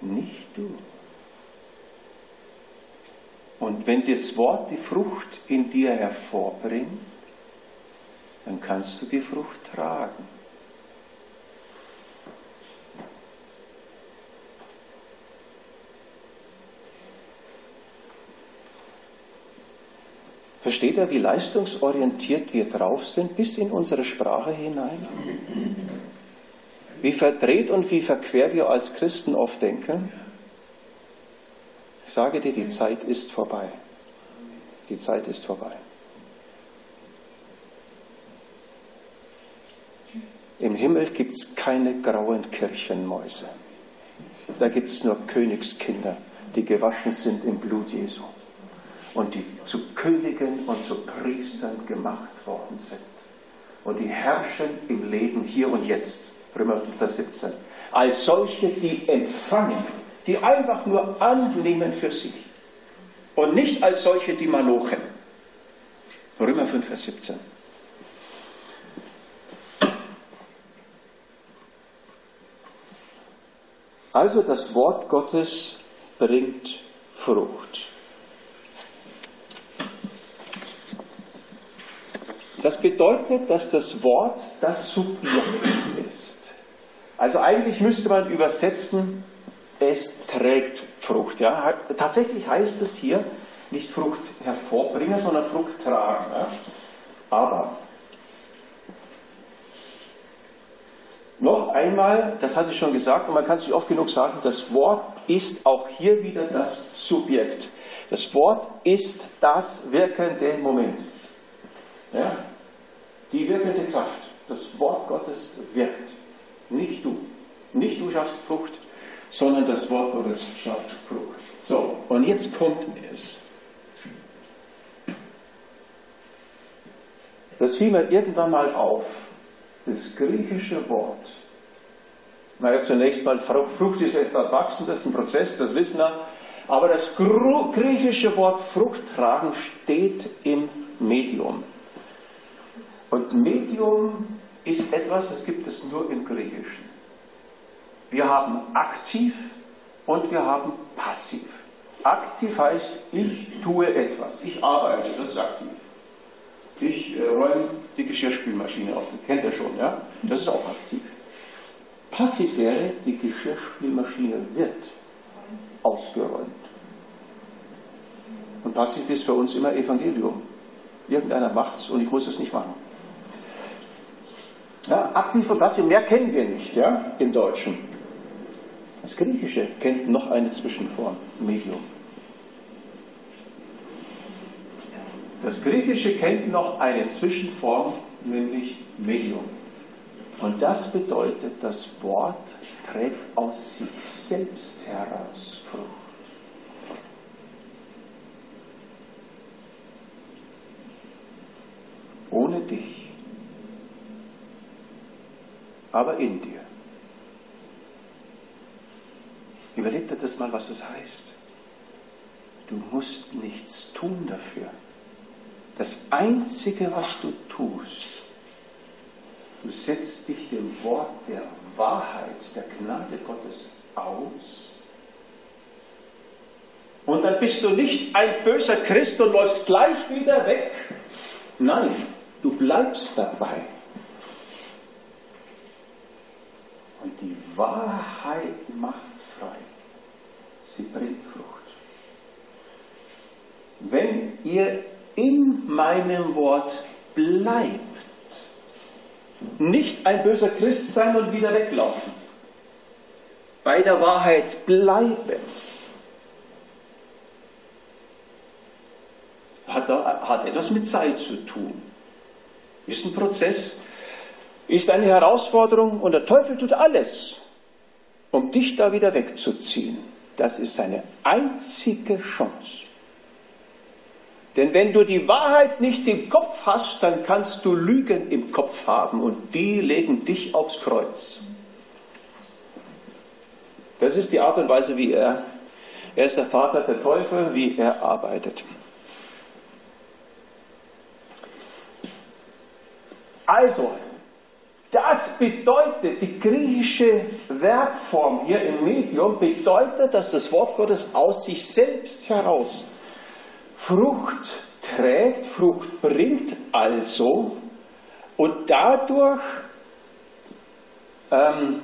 nicht du. Und wenn das Wort die Frucht in dir hervorbringt, dann kannst du die Frucht tragen. Versteht ihr, wie leistungsorientiert wir drauf sind, bis in unsere Sprache hinein? Wie verdreht und wie verquer wir als Christen oft denken? Ich sage dir, die Zeit ist vorbei. Die Zeit ist vorbei. Im Himmel gibt es keine grauen Kirchenmäuse. Da gibt es nur Königskinder, die gewaschen sind im Blut Jesu und die zu Königen und zu Priestern gemacht worden sind. Und die herrschen im Leben hier und jetzt. Römer Vers 17. Als solche, die empfangen, die einfach nur annehmen für sich. Und nicht als solche, die malochen. Römer 5, Vers 17. Also das Wort Gottes bringt Frucht. Das bedeutet, dass das Wort das Subjekt ist. Also eigentlich müsste man übersetzen, es trägt Frucht. Ja? Tatsächlich heißt es hier nicht Frucht hervorbringen, sondern Frucht tragen. Ja? Aber noch einmal, das hatte ich schon gesagt, und man kann es nicht oft genug sagen, das Wort ist auch hier wieder das Subjekt. Das Wort ist das wirkende Moment. Ja? Die wirkende Kraft, das Wort Gottes wirkt. Nicht du. Nicht du schaffst Frucht, sondern das Wort Gottes schafft Frucht. So, und jetzt kommt es. Das fiel mir irgendwann mal auf. Das griechische Wort. Naja, zunächst mal, Frucht ist etwas Wachsen, das ist ein Prozess, das wissen wir. Aber das griechische Wort Frucht tragen steht im Medium. Und Medium ist etwas, das gibt es nur im Griechischen. Wir haben aktiv und wir haben passiv. Aktiv heißt, ich tue etwas, ich arbeite, das ist aktiv. Ich äh, räume die Geschirrspülmaschine auf, das kennt ihr schon, ja? Das ist auch aktiv. Passiv wäre, die Geschirrspülmaschine wird ausgeräumt. Und passiv ist für uns immer Evangelium. Irgendeiner macht es und ich muss es nicht machen. Ja, aktiv und passiv, mehr kennen wir nicht ja, im Deutschen. Das Griechische kennt noch eine Zwischenform, Medium. Das Griechische kennt noch eine Zwischenform, nämlich Medium. Und das bedeutet, das Wort trägt aus sich selbst heraus Frucht. Ohne dich aber in dir. Überleg dir das mal, was das heißt. Du musst nichts tun dafür. Das Einzige, was du tust, du setzt dich dem Wort der Wahrheit, der Gnade Gottes aus. Und dann bist du nicht ein böser Christ und läufst gleich wieder weg. Nein, du bleibst dabei. Und die Wahrheit macht. Sie bringt Frucht. Wenn ihr in meinem Wort bleibt, nicht ein böser Christ sein und wieder weglaufen, bei der Wahrheit bleiben, hat, hat etwas mit Zeit zu tun. Ist ein Prozess, ist eine Herausforderung und der Teufel tut alles, um dich da wieder wegzuziehen. Das ist seine einzige Chance. Denn wenn du die Wahrheit nicht im Kopf hast, dann kannst du Lügen im Kopf haben und die legen dich aufs Kreuz. Das ist die Art und Weise, wie er, er ist der Vater der Teufel, wie er arbeitet. Also, das bedeutet, die griechische Verbform hier im Medium bedeutet, dass das Wort Gottes aus sich selbst heraus Frucht trägt, Frucht bringt also und dadurch ähm,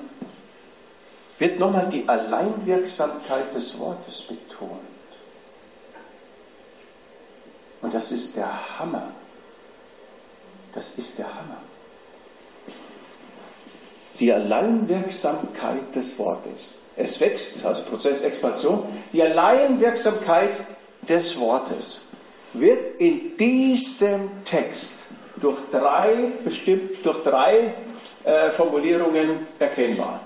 wird nochmal die Alleinwirksamkeit des Wortes betont. Und das ist der Hammer. Das ist der Hammer. Die Alleinwirksamkeit des Wortes. Es wächst, also Prozess Expansion, die Alleinwirksamkeit des Wortes wird in diesem Text durch drei, bestimmt durch drei äh, Formulierungen erkennbar.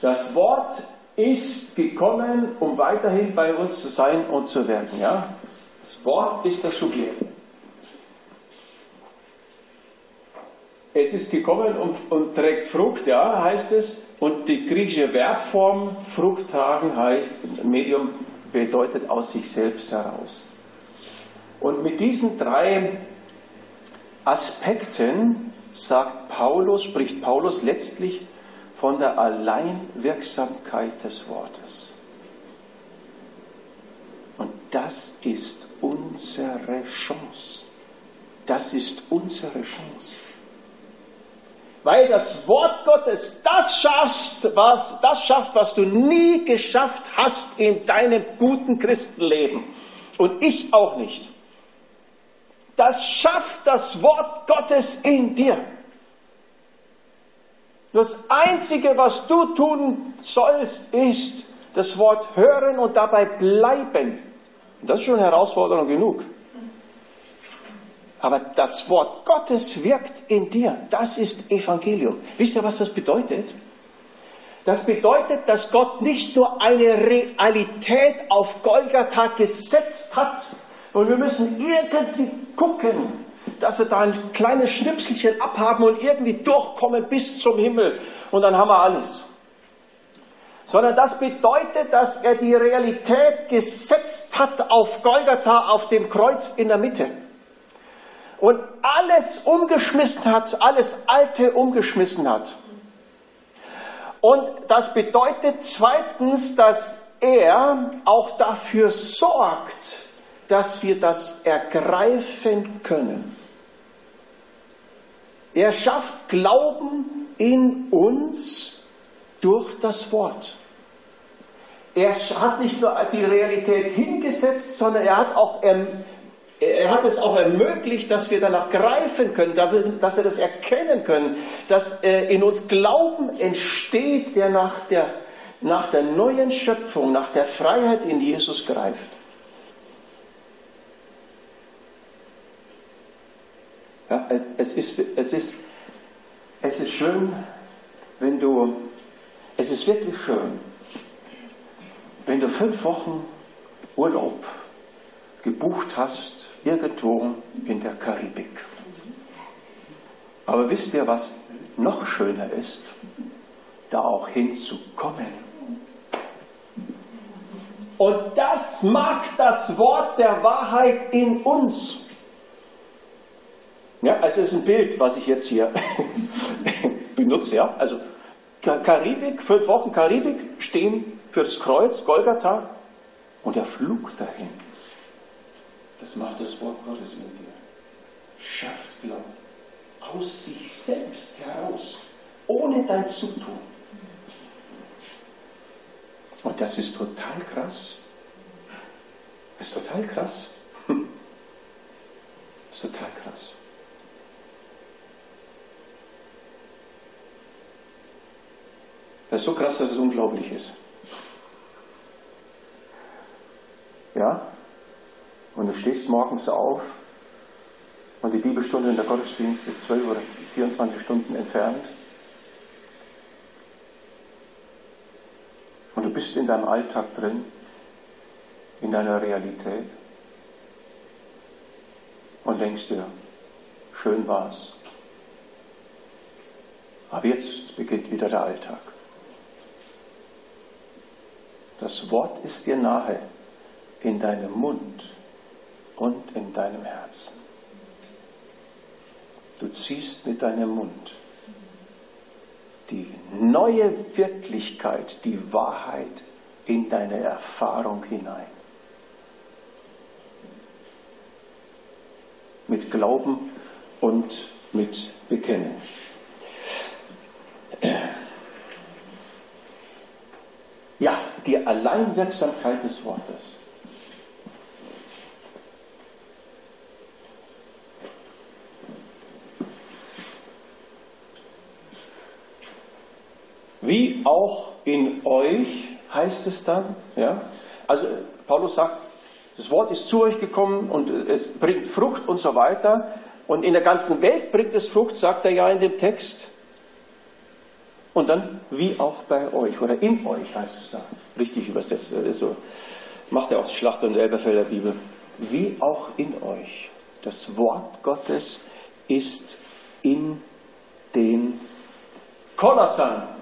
Das Wort ist gekommen, um weiterhin bei uns zu sein und zu wirken. Ja? Das Wort ist das Subjekt. Es ist gekommen und, und, trägt Frucht, ja, heißt es. Und die griechische Verbform Frucht tragen heißt, Medium bedeutet aus sich selbst heraus. Und mit diesen drei Aspekten sagt Paulus, spricht Paulus letztlich von der Alleinwirksamkeit des Wortes. Und das ist unsere Chance. Das ist unsere Chance. Weil das Wort Gottes das schafft, was, das schafft, was du nie geschafft hast in deinem guten Christenleben. Und ich auch nicht. Das schafft das Wort Gottes in dir. Das Einzige, was du tun sollst, ist das Wort hören und dabei bleiben. Das ist schon Herausforderung genug. Aber das Wort Gottes wirkt in dir. Das ist Evangelium. Wisst ihr, was das bedeutet? Das bedeutet, dass Gott nicht nur eine Realität auf Golgatha gesetzt hat. Und wir müssen irgendwie gucken, dass wir da ein kleines Schnipselchen abhaben und irgendwie durchkommen bis zum Himmel. Und dann haben wir alles. Sondern das bedeutet, dass er die Realität gesetzt hat auf Golgatha, auf dem Kreuz in der Mitte und alles umgeschmissen hat, alles Alte umgeschmissen hat. Und das bedeutet zweitens, dass er auch dafür sorgt, dass wir das ergreifen können. Er schafft Glauben in uns durch das Wort. Er hat nicht nur die Realität hingesetzt, sondern er hat auch er hat es auch ermöglicht, dass wir danach greifen können, dass wir das erkennen können, dass äh, in uns Glauben entsteht, der nach der, nach der neuen Schöpfung, nach der Freiheit in Jesus greift. Ja, es, ist, es, ist, es ist schön, wenn du, es ist wirklich schön, wenn du fünf Wochen Urlaub gebucht hast irgendwo in der Karibik. Aber wisst ihr, was noch schöner ist? Da auch hinzukommen. Und das macht das Wort der Wahrheit in uns. Ja, also es ist ein Bild, was ich jetzt hier benutze. Ja? Also Karibik, fünf Wochen Karibik stehen für das Kreuz, Golgatha und der Flug dahin. Das macht das Wort Gottes in dir. Schafft Glauben. Aus sich selbst heraus. Ohne dein Zutun. Und das ist total krass. Das ist total krass. Hm. Das ist total krass. Das ist so krass, dass es unglaublich ist. Ja? Und du stehst morgens auf und die Bibelstunde in der Gottesdienst ist 12 oder 24 Stunden entfernt. Und du bist in deinem Alltag drin, in deiner Realität und denkst dir, schön war's. Aber jetzt beginnt wieder der Alltag. Das Wort ist dir nahe in deinem Mund und in deinem Herzen. Du ziehst mit deinem Mund die neue Wirklichkeit, die Wahrheit in deine Erfahrung hinein. Mit Glauben und mit Bekennen. Ja, die Alleinwirksamkeit des Wortes. Wie auch in euch heißt es dann. Ja? Also Paulus sagt, das Wort ist zu euch gekommen und es bringt Frucht und so weiter. Und in der ganzen Welt bringt es Frucht, sagt er ja in dem Text. Und dann wie auch bei euch oder in euch heißt es da. Richtig übersetzt. Also macht er auch Schlachter und Elberfelder Bibel. Wie auch in euch. Das Wort Gottes ist in den Kolossern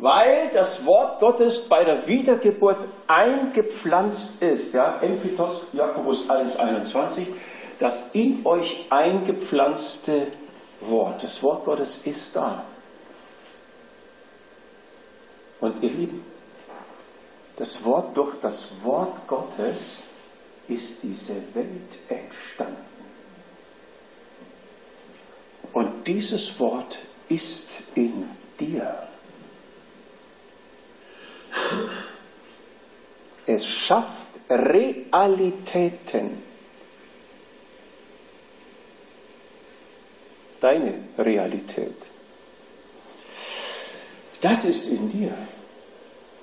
weil das Wort Gottes bei der Wiedergeburt eingepflanzt ist. Ja, Emphitos, Jakobus 1,21, das in euch eingepflanzte Wort. Das Wort Gottes ist da. Und ihr Lieben, das Wort, durch das Wort Gottes ist diese Welt entstanden. Und dieses Wort ist in dir. Es schafft Realitäten. Deine Realität. Das ist in dir.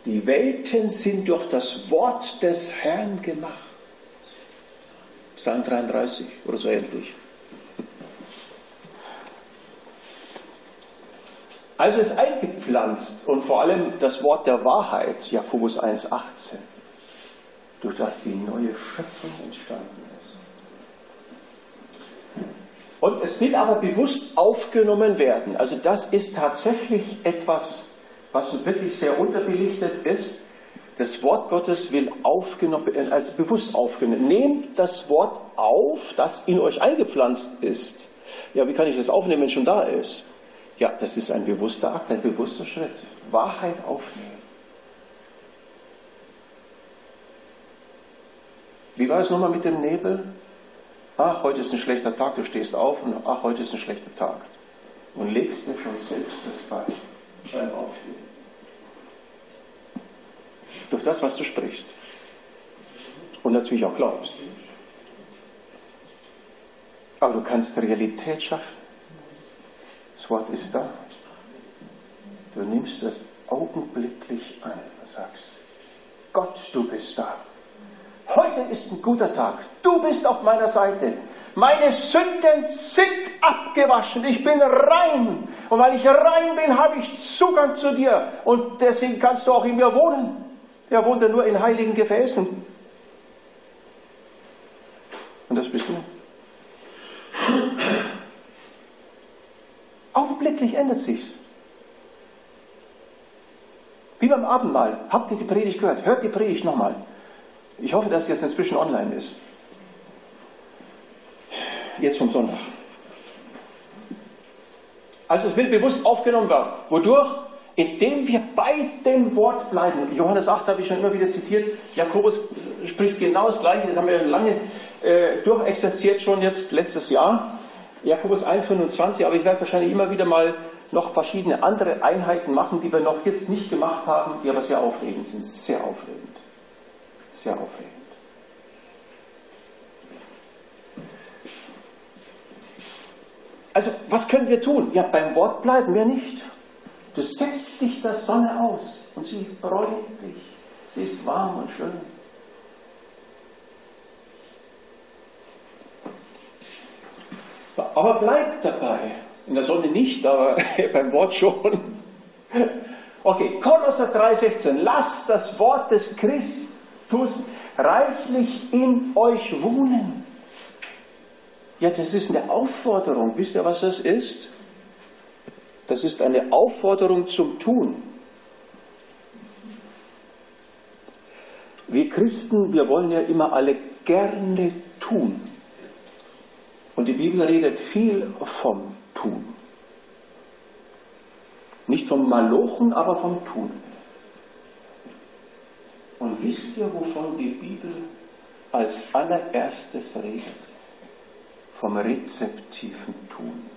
Die Welten sind durch das Wort des Herrn gemacht. Psalm 33 oder so ähnlich. Also ist eingepflanzt und vor allem das Wort der Wahrheit, Jakobus 1,18, durch das die neue Schöpfung entstanden ist. Und es will aber bewusst aufgenommen werden. Also das ist tatsächlich etwas, was wirklich sehr unterbelichtet ist. Das Wort Gottes will aufgenommen, also bewusst aufgenommen. Nehmt das Wort auf, das in euch eingepflanzt ist. Ja, wie kann ich das aufnehmen, wenn es schon da ist? Ja, das ist ein bewusster Akt, ein bewusster Schritt. Wahrheit aufnehmen. Wie war es nochmal mit dem Nebel? Ach, heute ist ein schlechter Tag, du stehst auf und ach, heute ist ein schlechter Tag. Und legst dir schon selbst das bei beim Aufstehen. Durch das, was du sprichst. Und natürlich auch glaubst. Aber du kannst Realität schaffen. Das Wort ist da. Du nimmst es augenblicklich an und sagst, Gott, du bist da. Heute ist ein guter Tag. Du bist auf meiner Seite. Meine Sünden sind abgewaschen. Ich bin rein. Und weil ich rein bin, habe ich Zugang zu dir. Und deswegen kannst du auch in mir wohnen. Er wohnt ja nur in heiligen Gefäßen. Und das bist du. Augenblicklich ändert sich's. Wie beim Abendmahl. Habt ihr die Predigt gehört? Hört die Predigt nochmal. Ich hoffe, dass es jetzt inzwischen online ist. Jetzt vom Sonntag. Also es will bewusst aufgenommen werden. Wodurch? Indem wir bei dem Wort bleiben. Johannes 8 habe ich schon immer wieder zitiert. Jakobus spricht genau das Gleiche. Das haben wir lange äh, durchexerziert schon jetzt letztes Jahr. Jakobus 1,25, aber ich werde wahrscheinlich immer wieder mal noch verschiedene andere Einheiten machen, die wir noch jetzt nicht gemacht haben, die aber sehr aufregend sind. Sehr aufregend. Sehr aufregend. Also, was können wir tun? Ja, beim Wort bleiben wir nicht. Du setzt dich der Sonne aus und sie bräunt dich. Sie ist warm und schön. Aber bleib dabei. In der Sonne nicht, aber beim Wort schon. Okay, Kolosser 3,16. Lasst das Wort des Christus reichlich in euch wohnen. Ja, das ist eine Aufforderung. Wisst ihr, was das ist? Das ist eine Aufforderung zum Tun. Wir Christen, wir wollen ja immer alle gerne tun. Und die Bibel redet viel vom Tun. Nicht vom Malochen, aber vom Tun. Und wisst ihr, wovon die Bibel als allererstes redet? Vom rezeptiven Tun,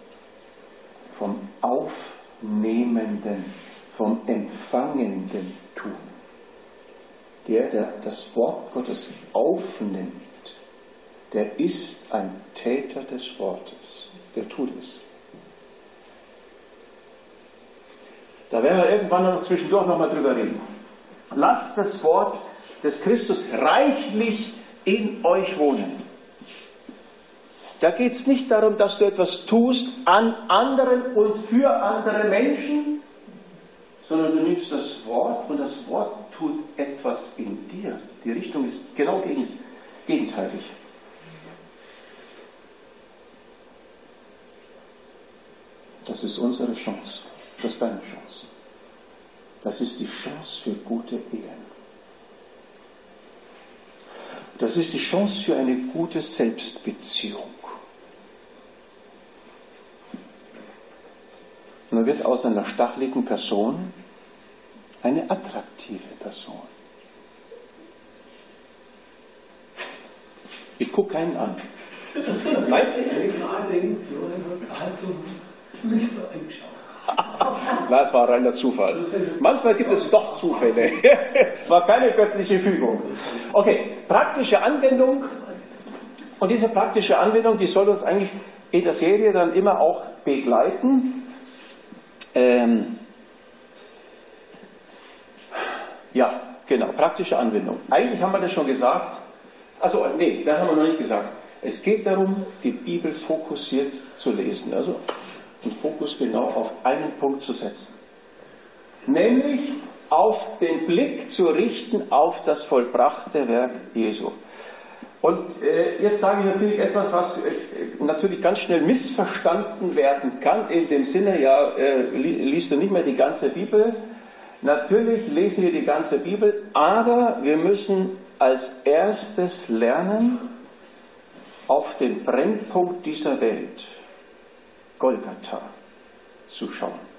vom aufnehmenden, vom empfangenden Tun. Der, der das Wort Gottes aufnimmt, der ist ein Täter des Wortes. Der tut es. Da werden wir irgendwann noch zwischendurch nochmal drüber reden. Lasst das Wort des Christus reichlich in euch wohnen. Da geht es nicht darum, dass du etwas tust an anderen und für andere Menschen, sondern du nimmst das Wort und das Wort tut etwas in dir. Die Richtung ist genau gegenteilig. Das ist unsere Chance. Das ist deine Chance. Das ist die Chance für gute Ehen. Das ist die Chance für eine gute Selbstbeziehung. Und dann wird aus einer stacheligen Person eine attraktive Person. Ich gucke keinen an. Nein? Na, es war reiner Zufall. Manchmal gibt es doch Zufälle. War keine göttliche Fügung. Okay, praktische Anwendung. Und diese praktische Anwendung, die soll uns eigentlich in der Serie dann immer auch begleiten. Ähm ja, genau, praktische Anwendung. Eigentlich haben wir das schon gesagt. Also, nee, das haben wir noch nicht gesagt. Es geht darum, die Bibel fokussiert zu lesen. Also den Fokus genau auf einen Punkt zu setzen. Nämlich auf den Blick zu richten auf das vollbrachte Werk Jesu. Und äh, jetzt sage ich natürlich etwas, was äh, natürlich ganz schnell missverstanden werden kann, in dem Sinne, ja, äh, liest du nicht mehr die ganze Bibel. Natürlich lesen wir die ganze Bibel, aber wir müssen als erstes lernen, auf den Brennpunkt dieser Welt, Golgatha zu schauen.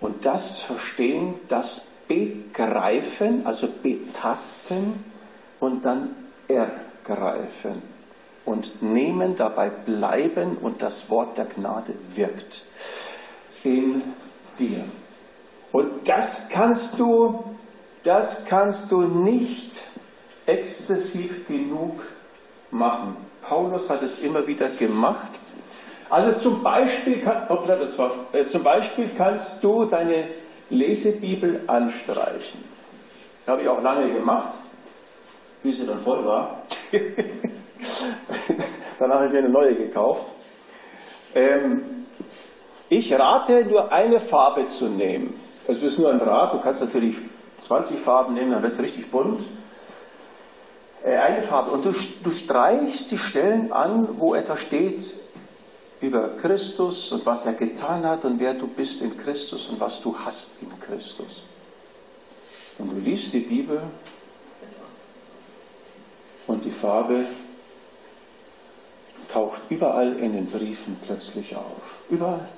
Und das Verstehen, das Begreifen, also betasten und dann ergreifen und nehmen, dabei bleiben und das Wort der Gnade wirkt in dir. Und das kannst du, das kannst du nicht exzessiv genug machen. Paulus hat es immer wieder gemacht also zum Beispiel, kann, hoppla, das war, äh, zum Beispiel kannst du deine Lesebibel anstreichen. Habe ich auch lange gemacht, bis sie dann voll war. Danach habe ich mir eine neue gekauft. Ähm, ich rate nur eine Farbe zu nehmen. Also das ist nur ein Rat, du kannst natürlich 20 Farben nehmen, dann wird es richtig bunt. Äh, eine Farbe. Und du, du streichst die Stellen an, wo etwas steht, über Christus und was er getan hat und wer du bist in Christus und was du hast in Christus. Und du liest die Bibel und die Farbe taucht überall in den Briefen plötzlich auf. Überall.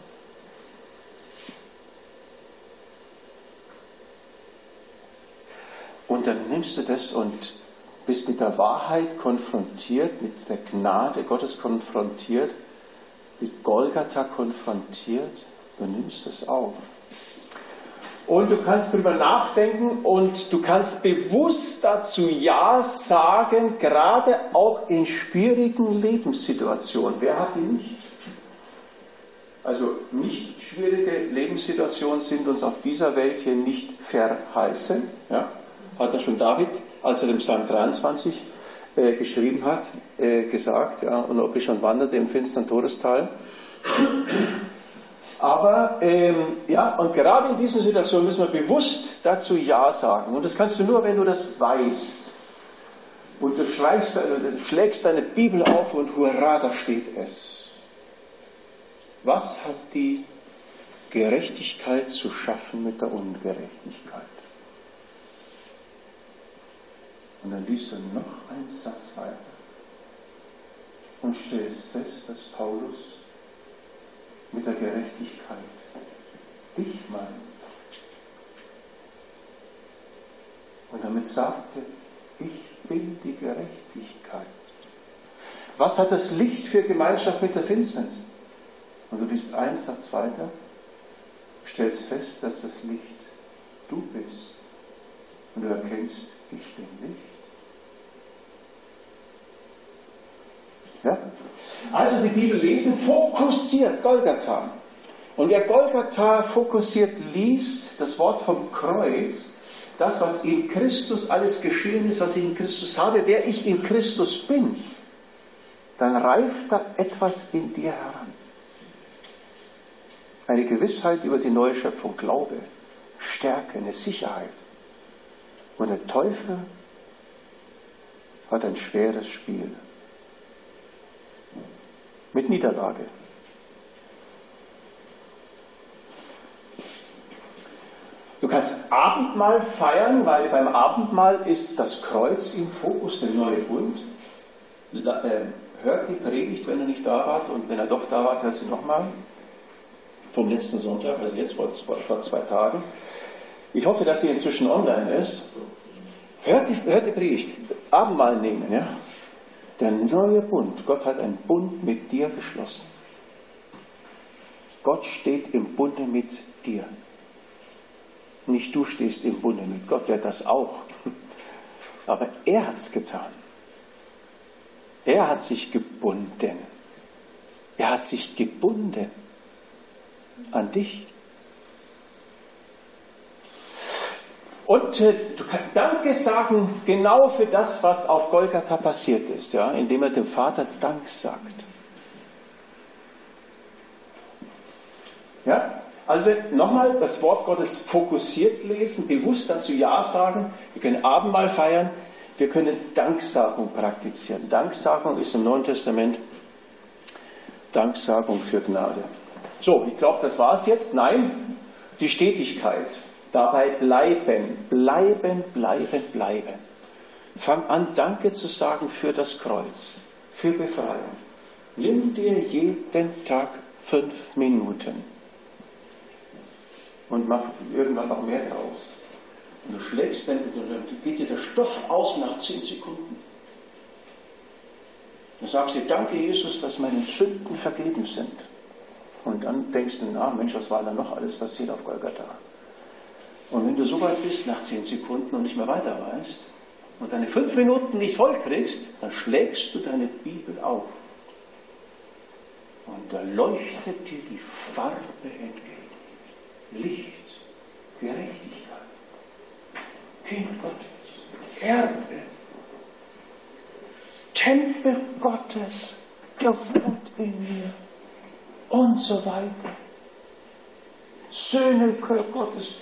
Und dann nimmst du das und bist mit der Wahrheit konfrontiert, mit der Gnade Gottes konfrontiert mit Golgatha konfrontiert Du nimmst es auf. Und du kannst darüber nachdenken und du kannst bewusst dazu Ja sagen, gerade auch in schwierigen Lebenssituationen. Wer hat die nicht? Also nicht schwierige Lebenssituationen sind uns auf dieser Welt hier nicht verheißen. Ja? Hat er schon David, als er im Psalm 23 äh, geschrieben hat, äh, gesagt. Ja? Und ob ich schon wanderte im finsteren Todestal. Aber ähm, ja, und gerade in diesen Situationen müssen wir bewusst dazu Ja sagen. Und das kannst du nur, wenn du das weißt. Und du, schreibst, du schlägst deine Bibel auf und hurra, da steht es. Was hat die Gerechtigkeit zu schaffen mit der Ungerechtigkeit? Und dann liest du noch einen Satz weiter und stellst fest, dass Paulus mit der Gerechtigkeit dich meint. Und damit sagte, ich bin die Gerechtigkeit. Was hat das Licht für Gemeinschaft mit der Finsternis? Und du liest einen Satz weiter, stellst fest, dass das Licht du bist. Und du erkennst, ich bin Licht. Ja? Also die Bibel lesen, fokussiert Golgatha. Und wer Golgatha fokussiert liest, das Wort vom Kreuz, das, was in Christus alles geschehen ist, was ich in Christus habe, wer ich in Christus bin, dann reift da etwas in dir heran. Eine Gewissheit über die neue Schöpfung, Glaube, Stärke, eine Sicherheit. Und der Teufel hat ein schweres Spiel mit Niederlage. Du kannst Abendmahl feiern, weil beim Abendmahl ist das Kreuz im Fokus, der neue Bund. Äh, hört die Predigt, wenn er nicht da war, und wenn er doch da war, hört sie nochmal. Vom letzten Sonntag, also jetzt vor, vor zwei Tagen. Ich hoffe, dass sie inzwischen online ist. Hört die, hört die Predigt. Abendmahl nehmen, ja. Der neue Bund. Gott hat einen Bund mit dir geschlossen. Gott steht im Bunde mit dir. Nicht du stehst im Bunde mit Gott, der das auch. Aber er hat es getan. Er hat sich gebunden. Er hat sich gebunden an dich. Und äh, du kannst Danke sagen genau für das, was auf Golgatha passiert ist, ja, indem er dem Vater Dank sagt. Ja, also nochmal das Wort Gottes fokussiert lesen, bewusst dazu Ja sagen. Wir können Abendmahl feiern, wir können Danksagung praktizieren. Danksagung ist im Neuen Testament Danksagung für Gnade. So, ich glaube, das war es jetzt. Nein, die Stetigkeit. Dabei bleiben, bleiben, bleiben, bleiben. Fang an, Danke zu sagen für das Kreuz, für Befreiung. Nimm dir jeden Tag fünf Minuten und mach irgendwann noch mehr draus. Und du schlägst dann, dann geht dir der Stoff aus nach zehn Sekunden. Du sagst dir, danke Jesus, dass meine Sünden vergeben sind. Und dann denkst du, na Mensch, was war da noch alles passiert auf Golgatha? Und wenn du so weit bist, nach zehn Sekunden und nicht mehr weiter weißt und deine fünf Minuten nicht voll kriegst, dann schlägst du deine Bibel auf. Und da leuchtet dir die Farbe entgegen. Licht, Gerechtigkeit, Kind Gottes, Erbe, Tempel Gottes, der wohnt in mir und so weiter. Söhne Gottes,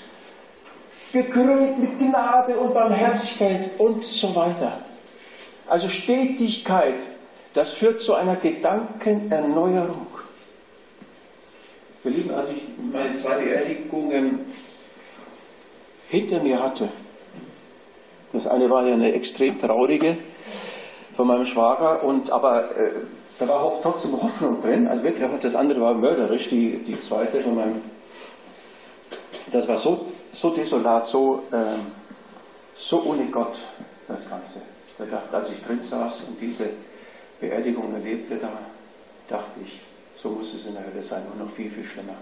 gekrönt mit Gnade und Barmherzigkeit und so weiter. Also Stetigkeit, das führt zu einer Gedankenerneuerung. Wir lieben, als ich meine zwei Beerdigungen hinter mir hatte, das eine war ja eine extrem traurige von meinem Schwager, und aber äh, da war trotzdem Hoffnung drin. Also wirklich, das andere war mörderisch, die, die zweite von meinem. Das war so so desolat, so, ähm, so ohne Gott, das Ganze. Da dachte, als ich drin saß und diese Beerdigung erlebte, da dachte ich, so muss es in der Hölle sein, nur noch viel, viel schlimmer.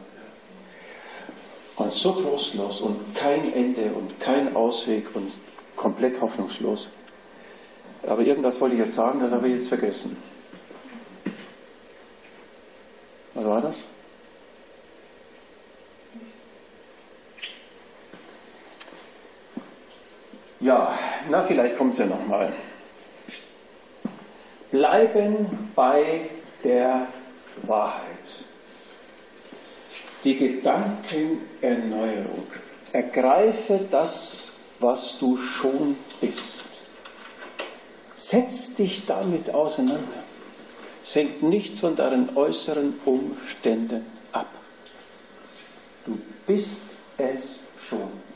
Und so trostlos und kein Ende und kein Ausweg und komplett hoffnungslos. Aber irgendwas wollte ich jetzt sagen, das habe ich jetzt vergessen. Was war das? Ja, na vielleicht kommt es ja nochmal. Bleiben bei der Wahrheit. Die Gedankenerneuerung. Ergreife das, was du schon bist. Setz dich damit auseinander. Es hängt nicht von deinen äußeren Umständen ab. Du bist es schon.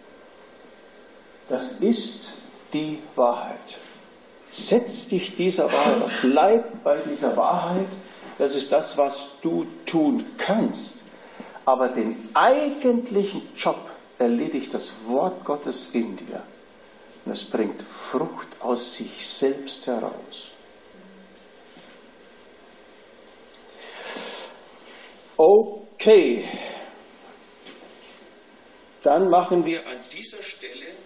Das ist die Wahrheit. Setz dich dieser Wahrheit aus. Bleib bei dieser Wahrheit. Das ist das, was du tun kannst. Aber den eigentlichen Job erledigt das Wort Gottes in dir. Und es bringt Frucht aus sich selbst heraus. Okay. Dann machen wir an dieser Stelle